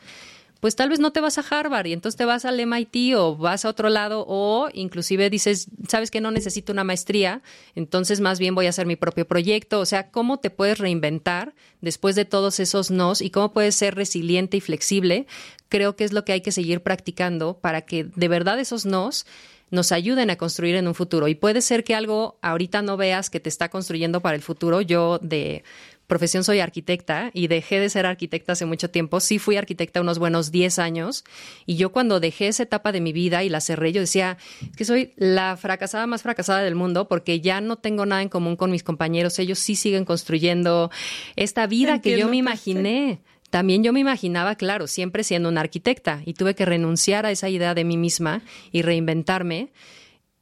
pues tal vez no te vas a Harvard y entonces te vas al MIT o vas a otro lado o inclusive dices, sabes que no necesito una maestría, entonces más bien voy a hacer mi propio proyecto. O sea, ¿cómo te puedes reinventar después de todos esos nos y cómo puedes ser resiliente y flexible? Creo que es lo que hay que seguir practicando para que de verdad esos nos nos ayuden a construir en un futuro. Y puede ser que algo ahorita no veas que te está construyendo para el futuro. Yo de profesión soy arquitecta y dejé de ser arquitecta hace mucho tiempo. Sí fui arquitecta unos buenos 10 años y yo cuando dejé esa etapa de mi vida y la cerré, yo decía que soy la fracasada más fracasada del mundo porque ya no tengo nada en común con mis compañeros. Ellos sí siguen construyendo esta vida que yo me imaginé. También yo me imaginaba, claro, siempre siendo una arquitecta y tuve que renunciar a esa idea de mí misma y reinventarme.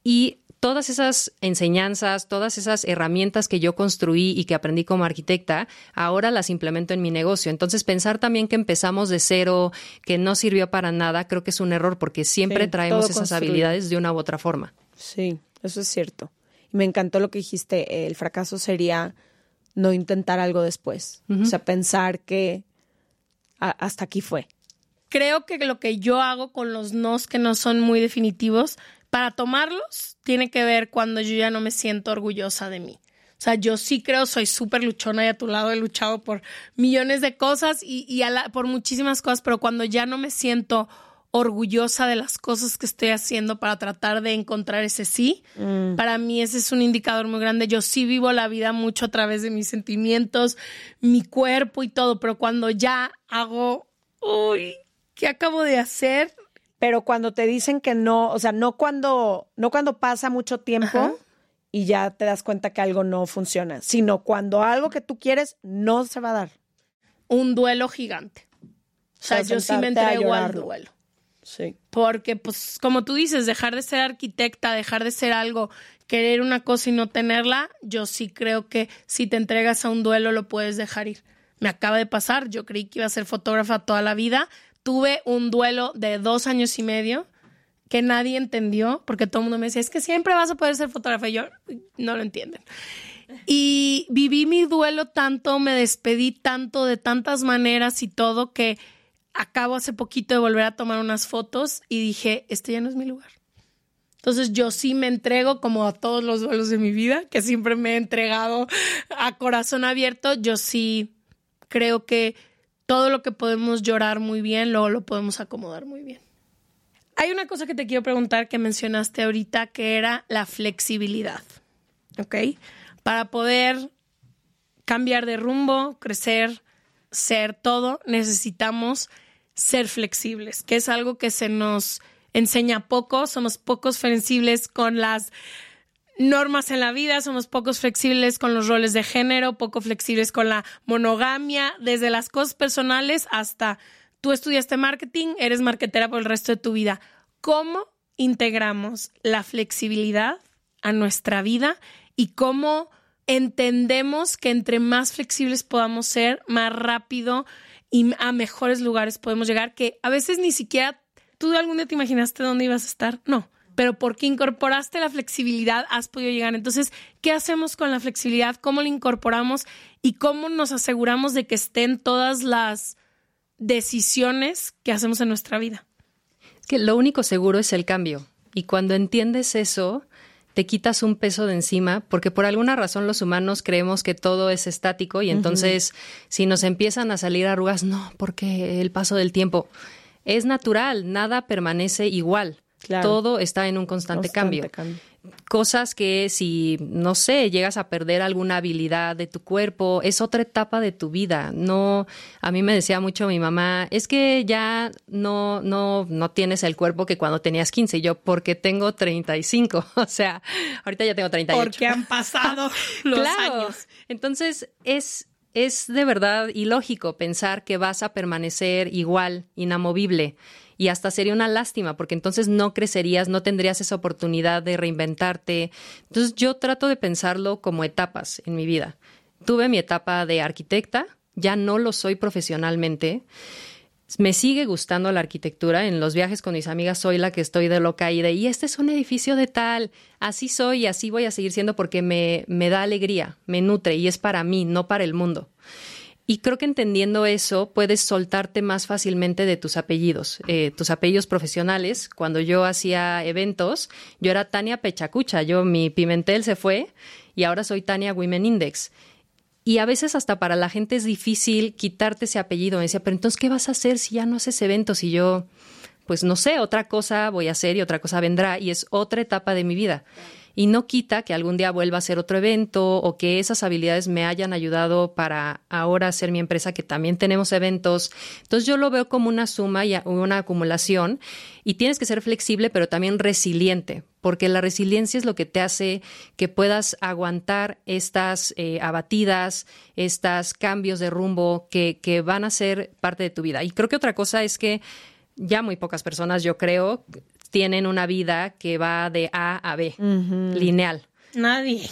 Y todas esas enseñanzas, todas esas herramientas que yo construí y que aprendí como arquitecta, ahora las implemento en mi negocio. Entonces, pensar también que empezamos de cero, que no sirvió para nada, creo que es un error porque siempre traemos esas habilidades de una u otra forma. Sí, eso es cierto. Y me encantó lo que dijiste, el fracaso sería no intentar algo después. O sea, pensar que hasta aquí fue. Creo que lo que yo hago con los nos que no son muy definitivos para tomarlos tiene que ver cuando yo ya no me siento orgullosa de mí. O sea, yo sí creo, soy súper luchona y a tu lado he luchado por millones de cosas y, por muchísimas cosas, pero cuando ya no me siento orgullosa de las cosas que estoy haciendo para tratar de encontrar ese sí, mm. para mí ese es un indicador muy grande. Yo sí vivo la vida mucho a través de mis sentimientos, mi cuerpo y todo, pero cuando ya hago, uy, ¿qué acabo de hacer? Pero cuando te dicen que no, o sea, no cuando, no cuando pasa mucho tiempo y ya te das cuenta que algo no funciona, sino cuando algo que tú quieres no se va a dar. Un duelo gigante. O sea, yo sí me entrego al duelo. Sí. Porque, pues, como tú dices, dejar de ser arquitecta, dejar de ser algo, querer una cosa y no tenerla, yo sí creo que si te entregas a un duelo lo puedes dejar ir. Me acaba de pasar, yo creí que iba a ser fotógrafa toda la vida, tuve un duelo de dos años y medio que nadie entendió, porque todo el mundo me decía, es que siempre vas a poder ser fotógrafa. Y yo, no lo entienden. Y viví mi duelo tanto, me despedí tanto de tantas maneras y todo que acabo hace poquito de volver a tomar unas fotos y dije, este ya no es mi lugar. Entonces yo sí me entrego como a todos los duelos de mi vida, que siempre me he entregado a corazón abierto. Yo sí creo que todo lo que podemos llorar muy bien, luego lo podemos acomodar muy bien. Hay una cosa que te quiero preguntar que mencionaste ahorita, que era la flexibilidad. ¿Ok? Para poder cambiar de rumbo, crecer, ser todo, necesitamos ser flexibles, que es algo que se nos enseña poco, somos pocos flexibles con las normas en la vida, somos pocos flexibles con los roles de género, poco flexibles con la monogamia, desde las cosas personales hasta tú estudiaste marketing, eres marketera por el resto de tu vida. ¿Cómo integramos la flexibilidad a nuestra vida y cómo entendemos que entre más flexibles podamos ser, más rápido y a mejores lugares podemos llegar, que a veces ni siquiera tú algún día te imaginaste dónde ibas a estar? No pero porque incorporaste la flexibilidad has podido llegar. Entonces, ¿qué hacemos con la flexibilidad? ¿Cómo la incorporamos? ¿Y cómo nos aseguramos de que estén todas las decisiones que hacemos en nuestra vida? Que lo único seguro es el cambio. Y cuando entiendes eso, te quitas un peso de encima, porque por alguna razón los humanos creemos que todo es estático y entonces si nos empiezan a salir arrugas, no, porque el paso del tiempo es natural, nada permanece igual. Todo está en un constante, cambio. Cosas que si, no sé, llegas a perder alguna habilidad de tu cuerpo, es otra etapa de tu vida. No, a mí me decía mucho mi mamá, es que ya no, no, no tienes el cuerpo que cuando tenías 15. Y yo, porque tengo 35. O sea, ahorita ya tengo 38. Porque han pasado los años. Entonces, es, es de verdad ilógico pensar que vas a permanecer igual, inamovible y hasta sería una lástima porque entonces no crecerías, no tendrías esa oportunidad de reinventarte. Entonces yo trato de pensarlo como etapas en mi vida. Tuve mi etapa de arquitecta, ya no lo soy profesionalmente. Me sigue gustando la arquitectura. En los viajes con mis amigas soy la que estoy de loca y de, y este es un edificio de tal. Así soy y así voy a seguir siendo porque me, me da alegría, me nutre y es para mí, no para el mundo. Y creo que entendiendo eso puedes soltarte más fácilmente de tus apellidos, eh, tus apellidos profesionales. Cuando yo hacía eventos, yo era Tania Pechacucha, yo mi Pimentel se fue y ahora soy Tania Women Index. Y a veces hasta para la gente es difícil quitarte ese apellido. Me decía, pero entonces, ¿qué vas a hacer si ya no haces eventos? Y yo, pues no sé, otra cosa voy a hacer y otra cosa vendrá y es otra etapa de mi vida y no quita que algún día vuelva a hacer otro evento o que esas habilidades me hayan ayudado para ahora hacer mi empresa, que también tenemos eventos. Entonces yo lo veo como una suma y una acumulación y tienes que ser flexible, pero también resiliente, porque la resiliencia es lo que te hace que puedas aguantar estas eh, abatidas, estos cambios de rumbo que, que van a ser parte de tu vida. Y creo que otra cosa es que ya muy pocas personas, yo creo, tienen una vida que va de A a B, lineal. Nadie.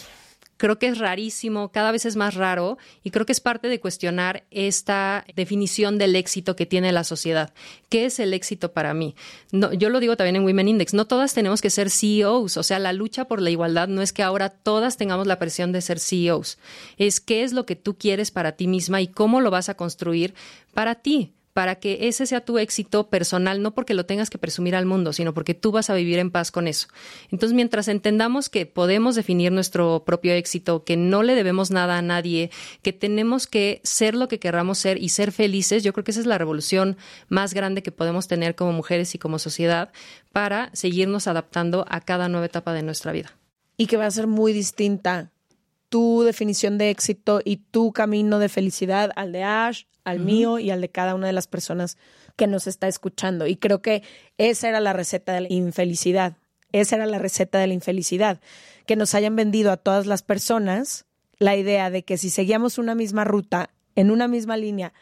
Creo que es rarísimo, cada vez es más raro y creo que es parte de cuestionar esta definición del éxito que tiene la sociedad. ¿Qué es el éxito para mí? No, yo lo digo también en Women Index, no todas tenemos que ser CEOs, o sea, la lucha por la igualdad no es que ahora todas tengamos la presión de ser CEOs, es qué es lo que tú quieres para ti misma y cómo lo vas a construir para ti para que ese sea tu éxito personal, no porque lo tengas que presumir al mundo, sino porque tú vas a vivir en paz con eso. Entonces, mientras entendamos que podemos definir nuestro propio éxito, que no le debemos nada a nadie, que tenemos que ser lo que querramos ser y ser felices, yo creo que esa es la revolución más grande que podemos tener como mujeres y como sociedad para seguirnos adaptando a cada nueva etapa de nuestra vida. Y que va a ser muy distinta tu definición de éxito y tu camino de felicidad al de Ash, al mío y al de cada una de las personas que nos está escuchando. Y creo que esa era la receta de la infelicidad. Esa era la receta de la infelicidad. Que nos hayan vendido a todas las personas la idea de que si seguíamos una misma ruta, en una misma línea,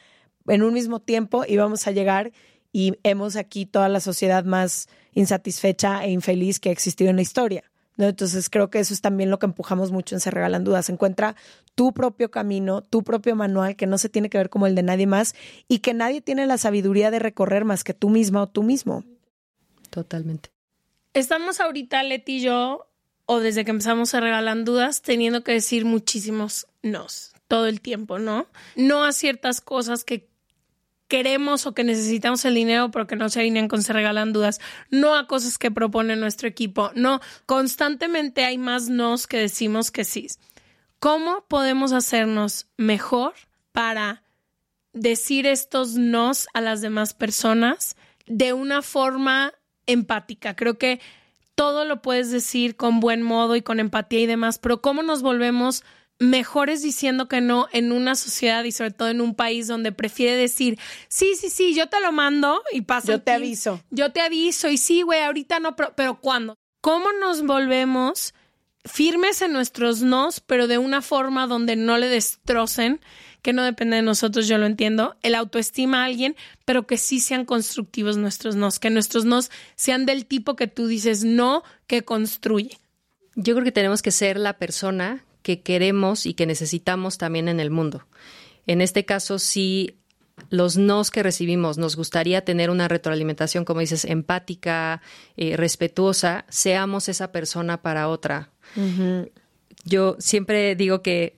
en un mismo tiempo, íbamos a llegar y hemos aquí toda la sociedad más insatisfecha e infeliz que ha existido en la historia. Entonces creo que eso es también lo que empujamos mucho en Se Regalan Dudas. Encuentra tu propio camino, tu propio manual que no se tiene que ver como el de nadie más y que nadie tiene la sabiduría de recorrer más que tú misma o tú mismo. Totalmente. Estamos ahorita, Leti y yo, o desde que empezamos a regalar dudas, teniendo que decir muchísimos nos todo el tiempo, ¿no? No a ciertas cosas que queremos o que necesitamos el dinero pero que no se alinean con se regalan dudas, no a cosas que propone nuestro equipo, no, constantemente hay más nos que decimos que sí. ¿Cómo podemos hacernos mejor para decir estos nos a las demás personas de una forma empática? Creo que todo lo puedes decir con buen modo y con empatía y demás, pero ¿cómo nos volvemos mejores diciendo que no en una sociedad y sobre todo en un país donde prefiere decir, sí, sí, sí, yo te lo mando y pasa. Yo te aviso. Yo te aviso y sí, güey, ahorita no, pero, pero ¿cuándo? ¿Cómo nos volvemos firmes en nuestros nos, pero de una forma donde no le destrocen, que no depende de nosotros, yo lo entiendo, el autoestima a alguien, pero que sí sean constructivos nuestros nos, que nuestros nos sean del tipo que tú dices no, que construye. Yo creo que tenemos que ser la persona que queremos y que necesitamos también en el mundo. En este caso, si los nos que recibimos nos gustaría tener una retroalimentación, como dices, empática, eh, respetuosa, seamos esa persona para otra. Yo siempre digo que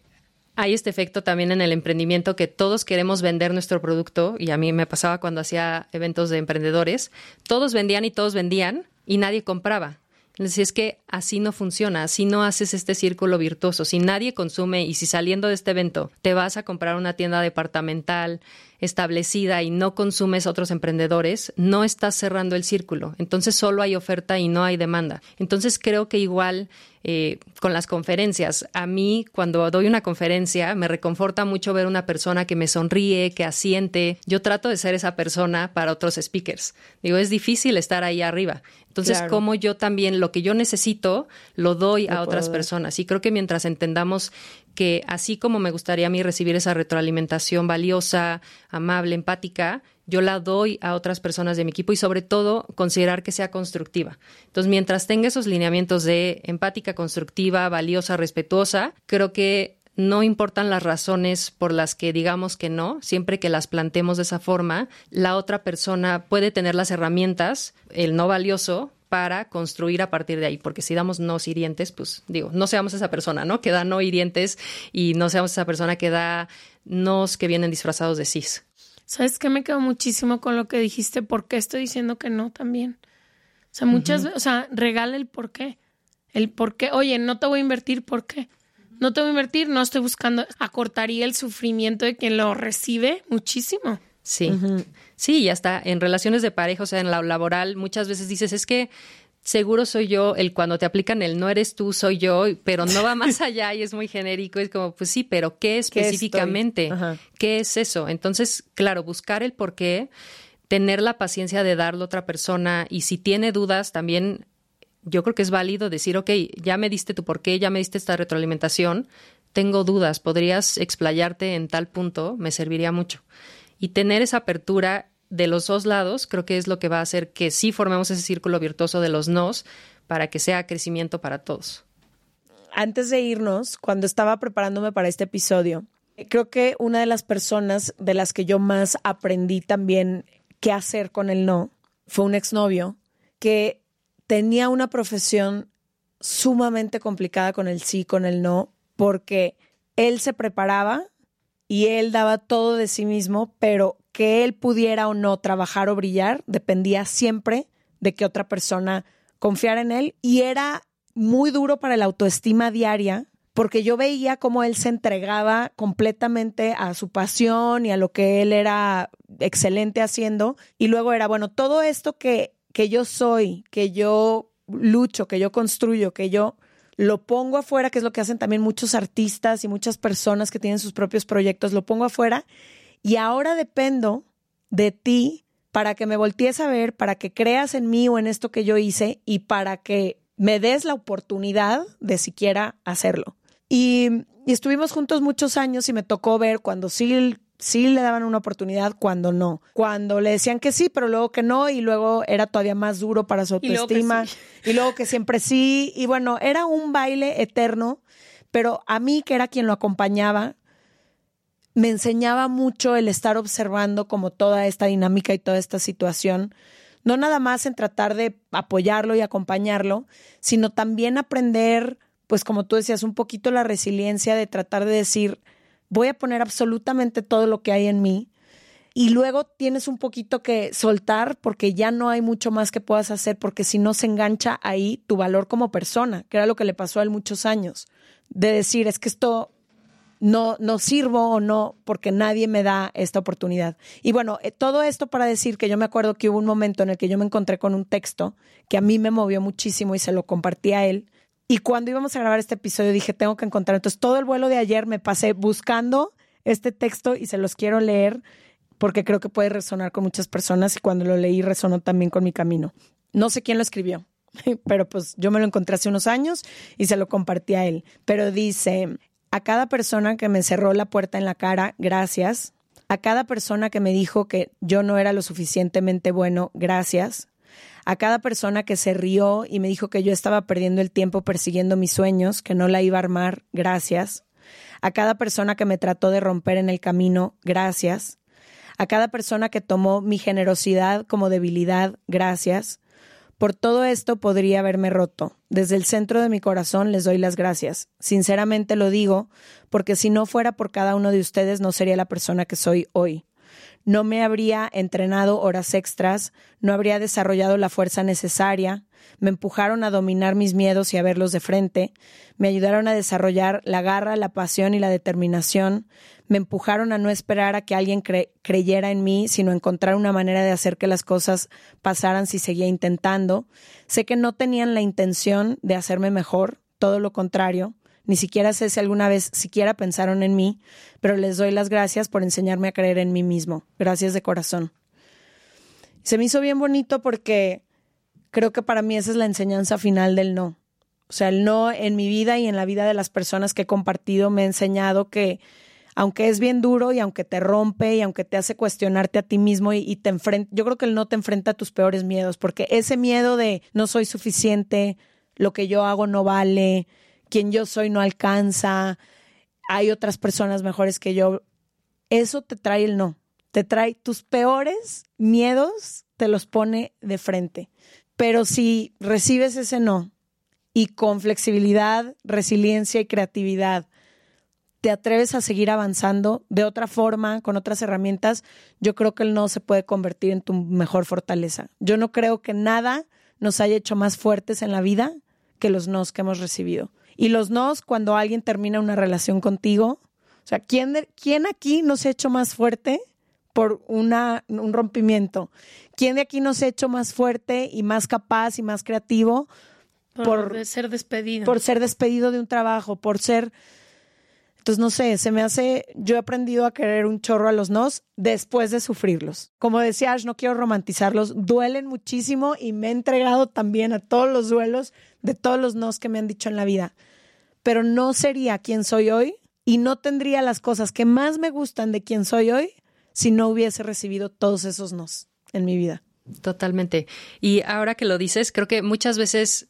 hay este efecto también en el emprendimiento que todos queremos vender nuestro producto y a mí me pasaba cuando hacía eventos de emprendedores, todos vendían y todos vendían y nadie compraba. Entonces es que así no funciona, así no haces este círculo virtuoso. Si nadie consume y si saliendo de este evento te vas a comprar una tienda departamental establecida y no consumes otros emprendedores, no estás cerrando el círculo. Entonces solo hay oferta y no hay demanda. Entonces creo que igual eh, con las conferencias. A mí, cuando doy una conferencia, me reconforta mucho ver una persona que me sonríe, que asiente. Yo trato de ser esa persona para otros speakers. Digo, es difícil estar ahí arriba. Entonces, como yo también lo que yo necesito, lo doy a otras personas. Y creo que mientras entendamos que así como me gustaría a mí recibir esa retroalimentación valiosa, amable, empática, yo la doy a otras personas de mi equipo y sobre todo considerar que sea constructiva. Entonces, mientras tenga esos lineamientos de empática, constructiva, valiosa, respetuosa, creo que no importan las razones por las que digamos que no, siempre que las plantemos de esa forma, la otra persona puede tener las herramientas, el no valioso, para construir a partir de ahí, porque si damos nos hirientes, pues digo, no seamos esa persona, ¿no? Que da no hirientes y no seamos esa persona que da nos que vienen disfrazados de cis. ¿Sabes qué? Me quedo muchísimo con lo que dijiste. ¿Por qué estoy diciendo que no también? O sea, muchas veces, o sea, regala el por qué. El por qué. Oye, no te voy a invertir, ¿por qué? No te voy a invertir, no estoy buscando. Acortaría el sufrimiento de quien lo recibe muchísimo. Sí. Sí, y hasta en relaciones de pareja, o sea, en la laboral, muchas veces dices, es que seguro soy yo, el cuando te aplican el no eres tú, soy yo, pero no va más allá y es muy genérico, es como, pues sí, pero ¿qué específicamente? ¿Qué, es eso? Entonces, claro, buscar el por qué, tener la paciencia de darlo a otra persona y si tiene dudas también, yo creo que es válido decir, ok, ya me diste tu por qué, ya me diste esta retroalimentación, tengo dudas, podrías explayarte en tal punto, me serviría mucho. Y tener esa apertura de los dos lados creo que es lo que va a hacer que sí formemos ese círculo virtuoso de los nos para que sea crecimiento para todos. Antes de irnos, cuando estaba preparándome para este episodio, creo que una de las personas de las que yo más aprendí también qué hacer con el no fue un exnovio que tenía una profesión sumamente complicada con el sí, con el no, porque él se preparaba y él daba todo de sí mismo, pero que él pudiera o no trabajar o brillar dependía siempre de que otra persona confiara en él. Y era muy duro para la autoestima diaria porque yo veía cómo él se entregaba completamente a su pasión y a lo que él era excelente haciendo. Y luego era, bueno, todo esto que, que yo soy, que yo lucho, que yo construyo, que yo lo pongo afuera, que es lo que hacen también muchos artistas y muchas personas que tienen sus propios proyectos, lo pongo afuera y ahora dependo de ti para que me voltees a ver, para que creas en mí o en esto que yo hice y para que me des la oportunidad de siquiera hacerlo. Y, estuvimos juntos muchos años y me tocó ver cuando sí, sí le daban una oportunidad, cuando no. Cuando le decían que sí, pero luego que no, y luego era todavía más duro para su autoestima. y luego que siempre sí. Y bueno, era un baile eterno, pero a mí, que era quien lo acompañaba, me enseñaba mucho el estar observando como toda esta dinámica y toda esta situación, no nada más en tratar de apoyarlo y acompañarlo, sino también aprender, pues como tú decías, un poquito la resiliencia de tratar de decir, voy a poner absolutamente todo lo que hay en mí y luego tienes un poquito que soltar porque ya no hay mucho más que puedas hacer porque si no se engancha ahí tu valor como persona, que era lo que le pasó a él muchos años, de decir, es que esto no, no sirvo o no porque nadie me da esta oportunidad. Y bueno, eh, todo esto para decir que yo me acuerdo que hubo un momento en el que yo me encontré con un texto que a mí me movió muchísimo y se lo compartí a él. Y cuando íbamos a grabar este episodio dije, tengo que encontrar. Entonces todo el vuelo de ayer me pasé buscando este texto y se los quiero leer porque creo que puede resonar con muchas personas y cuando lo leí resonó también con mi camino. No sé quién lo escribió, pero pues yo me lo encontré hace unos años y se lo compartí a él. Pero dice, a cada persona que me cerró la puerta en la cara, gracias. A cada persona que me dijo que yo no era lo suficientemente bueno, gracias. A cada persona que se rió y me dijo que yo estaba perdiendo el tiempo persiguiendo mis sueños, que no la iba a armar, gracias. A cada persona que me trató de romper en el camino, gracias. A cada persona que tomó mi generosidad como debilidad, gracias Por todo esto podría haberme roto. Desde el centro de mi corazón les doy las gracias. Sinceramente lo digo, porque si no fuera por cada uno de ustedes no sería la persona que soy hoy. No me habría entrenado horas extras, no habría desarrollado la fuerza necesaria, me empujaron a dominar mis miedos y a verlos de frente, me ayudaron a desarrollar la garra, la pasión y la determinación, me empujaron a no esperar a que alguien creyera en mí, sino encontrar una manera de hacer que las cosas pasaran si seguía intentando. Sé que no tenían la intención de hacerme mejor, todo lo contrario. Ni siquiera sé si alguna vez siquiera pensaron en mí, pero les doy las gracias por enseñarme a creer en mí mismo. Gracias de corazón. Se me hizo bien bonito porque creo que para mí esa es la enseñanza final del no. O sea, el no en mi vida y en la vida de las personas que he compartido me ha enseñado que aunque es bien duro y aunque te rompe y aunque te hace cuestionarte a ti mismo y, te enfrenta, yo creo que el no te enfrenta a tus peores miedos, porque ese miedo de no soy suficiente, lo que yo hago no vale, quien yo soy no alcanza, hay otras personas mejores que yo, eso te trae el no, te trae tus peores miedos, te los pone de frente. Pero si recibes ese no y con flexibilidad, resiliencia y creatividad te atreves a seguir avanzando de otra forma, con otras herramientas, yo creo que el no se puede convertir en tu mejor fortaleza. Yo no creo que nada nos haya hecho más fuertes en la vida que los nos que hemos recibido. Y los nos cuando alguien termina una relación contigo, o sea, ¿quién, quién aquí nos ha hecho más fuerte por una, un rompimiento? ¿Quién de aquí nos ha hecho más fuerte y más capaz y más creativo por, por ser despedido? Por ser despedido de un trabajo, por ser entonces, no sé, se me hace, yo he aprendido a querer un chorro a los nos después de sufrirlos. Como decía Ash, no quiero romantizarlos, duelen muchísimo y me he entregado también a todos los duelos de todos los nos que me han dicho en la vida. Pero no sería quien soy hoy y no tendría las cosas que más me gustan de quien soy hoy si no hubiese recibido todos esos nos en mi vida. Totalmente. Y ahora que lo dices, creo que muchas veces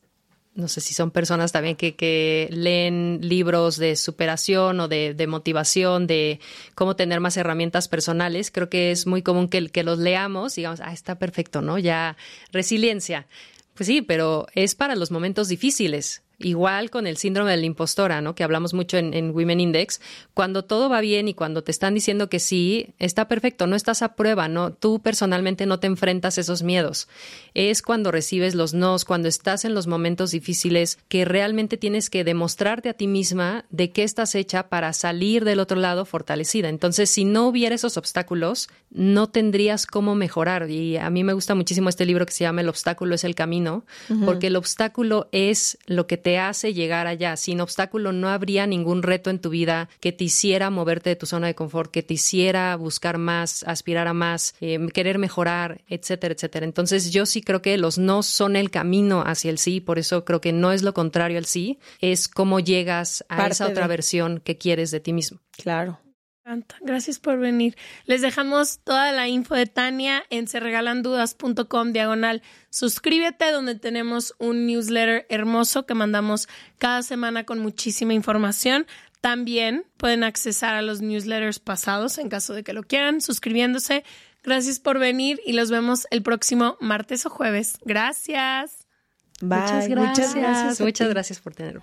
no sé si son personas también que, que leen libros de superación o de, de, motivación, de cómo tener más herramientas personales. Creo que es muy común que, que los leamos, digamos, ah, está perfecto, ¿no? Ya resiliencia. Pues sí, pero es para los momentos difíciles. Igual con el síndrome de la impostora, ¿no? Que hablamos mucho en, Women Index. Cuando todo va bien y cuando te están diciendo que sí, está perfecto, no estás a prueba, ¿no? Tú personalmente no te enfrentas esos miedos. Es cuando recibes los nos, cuando estás en los momentos difíciles, que realmente tienes que demostrarte a ti misma de qué estás hecha para salir del otro lado fortalecida. Entonces, si no hubiera esos obstáculos, no tendrías cómo mejorar. Y a mí me gusta muchísimo este libro que se llama El obstáculo es el camino, porque el obstáculo es lo que te hace llegar allá. Sin obstáculo no habría ningún reto en tu vida que te hiciera moverte de tu zona de confort, que te hiciera buscar más, aspirar a más, eh, querer mejorar, etcétera, etcétera. Entonces yo sí creo que los no son el camino hacia el sí, por eso creo que no es lo contrario al sí, es cómo llegas a esa otra versión que quieres de ti mismo. Claro. Gracias por venir. Les dejamos toda la info de Tania en serregalandudas.com diagonal. Suscríbete donde tenemos un newsletter hermoso que mandamos cada semana con muchísima información. También pueden accesar a los newsletters pasados en caso de que lo quieran suscribiéndose. Gracias por venir y los vemos el próximo martes o jueves. Gracias. Muchas gracias. Muchas gracias, por tenerme.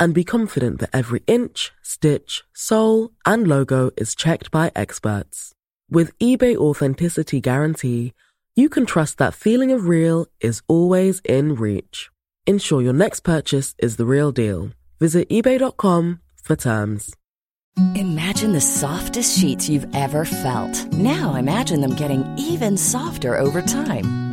and be confident that every inch, stitch, sole, and logo is checked by experts. With eBay Authenticity Guarantee, you can trust that feeling of real is always in reach. Ensure your next purchase is the real deal. Visit eBay.com for terms. Imagine the softest sheets you've ever felt. Now imagine them getting even softer over time.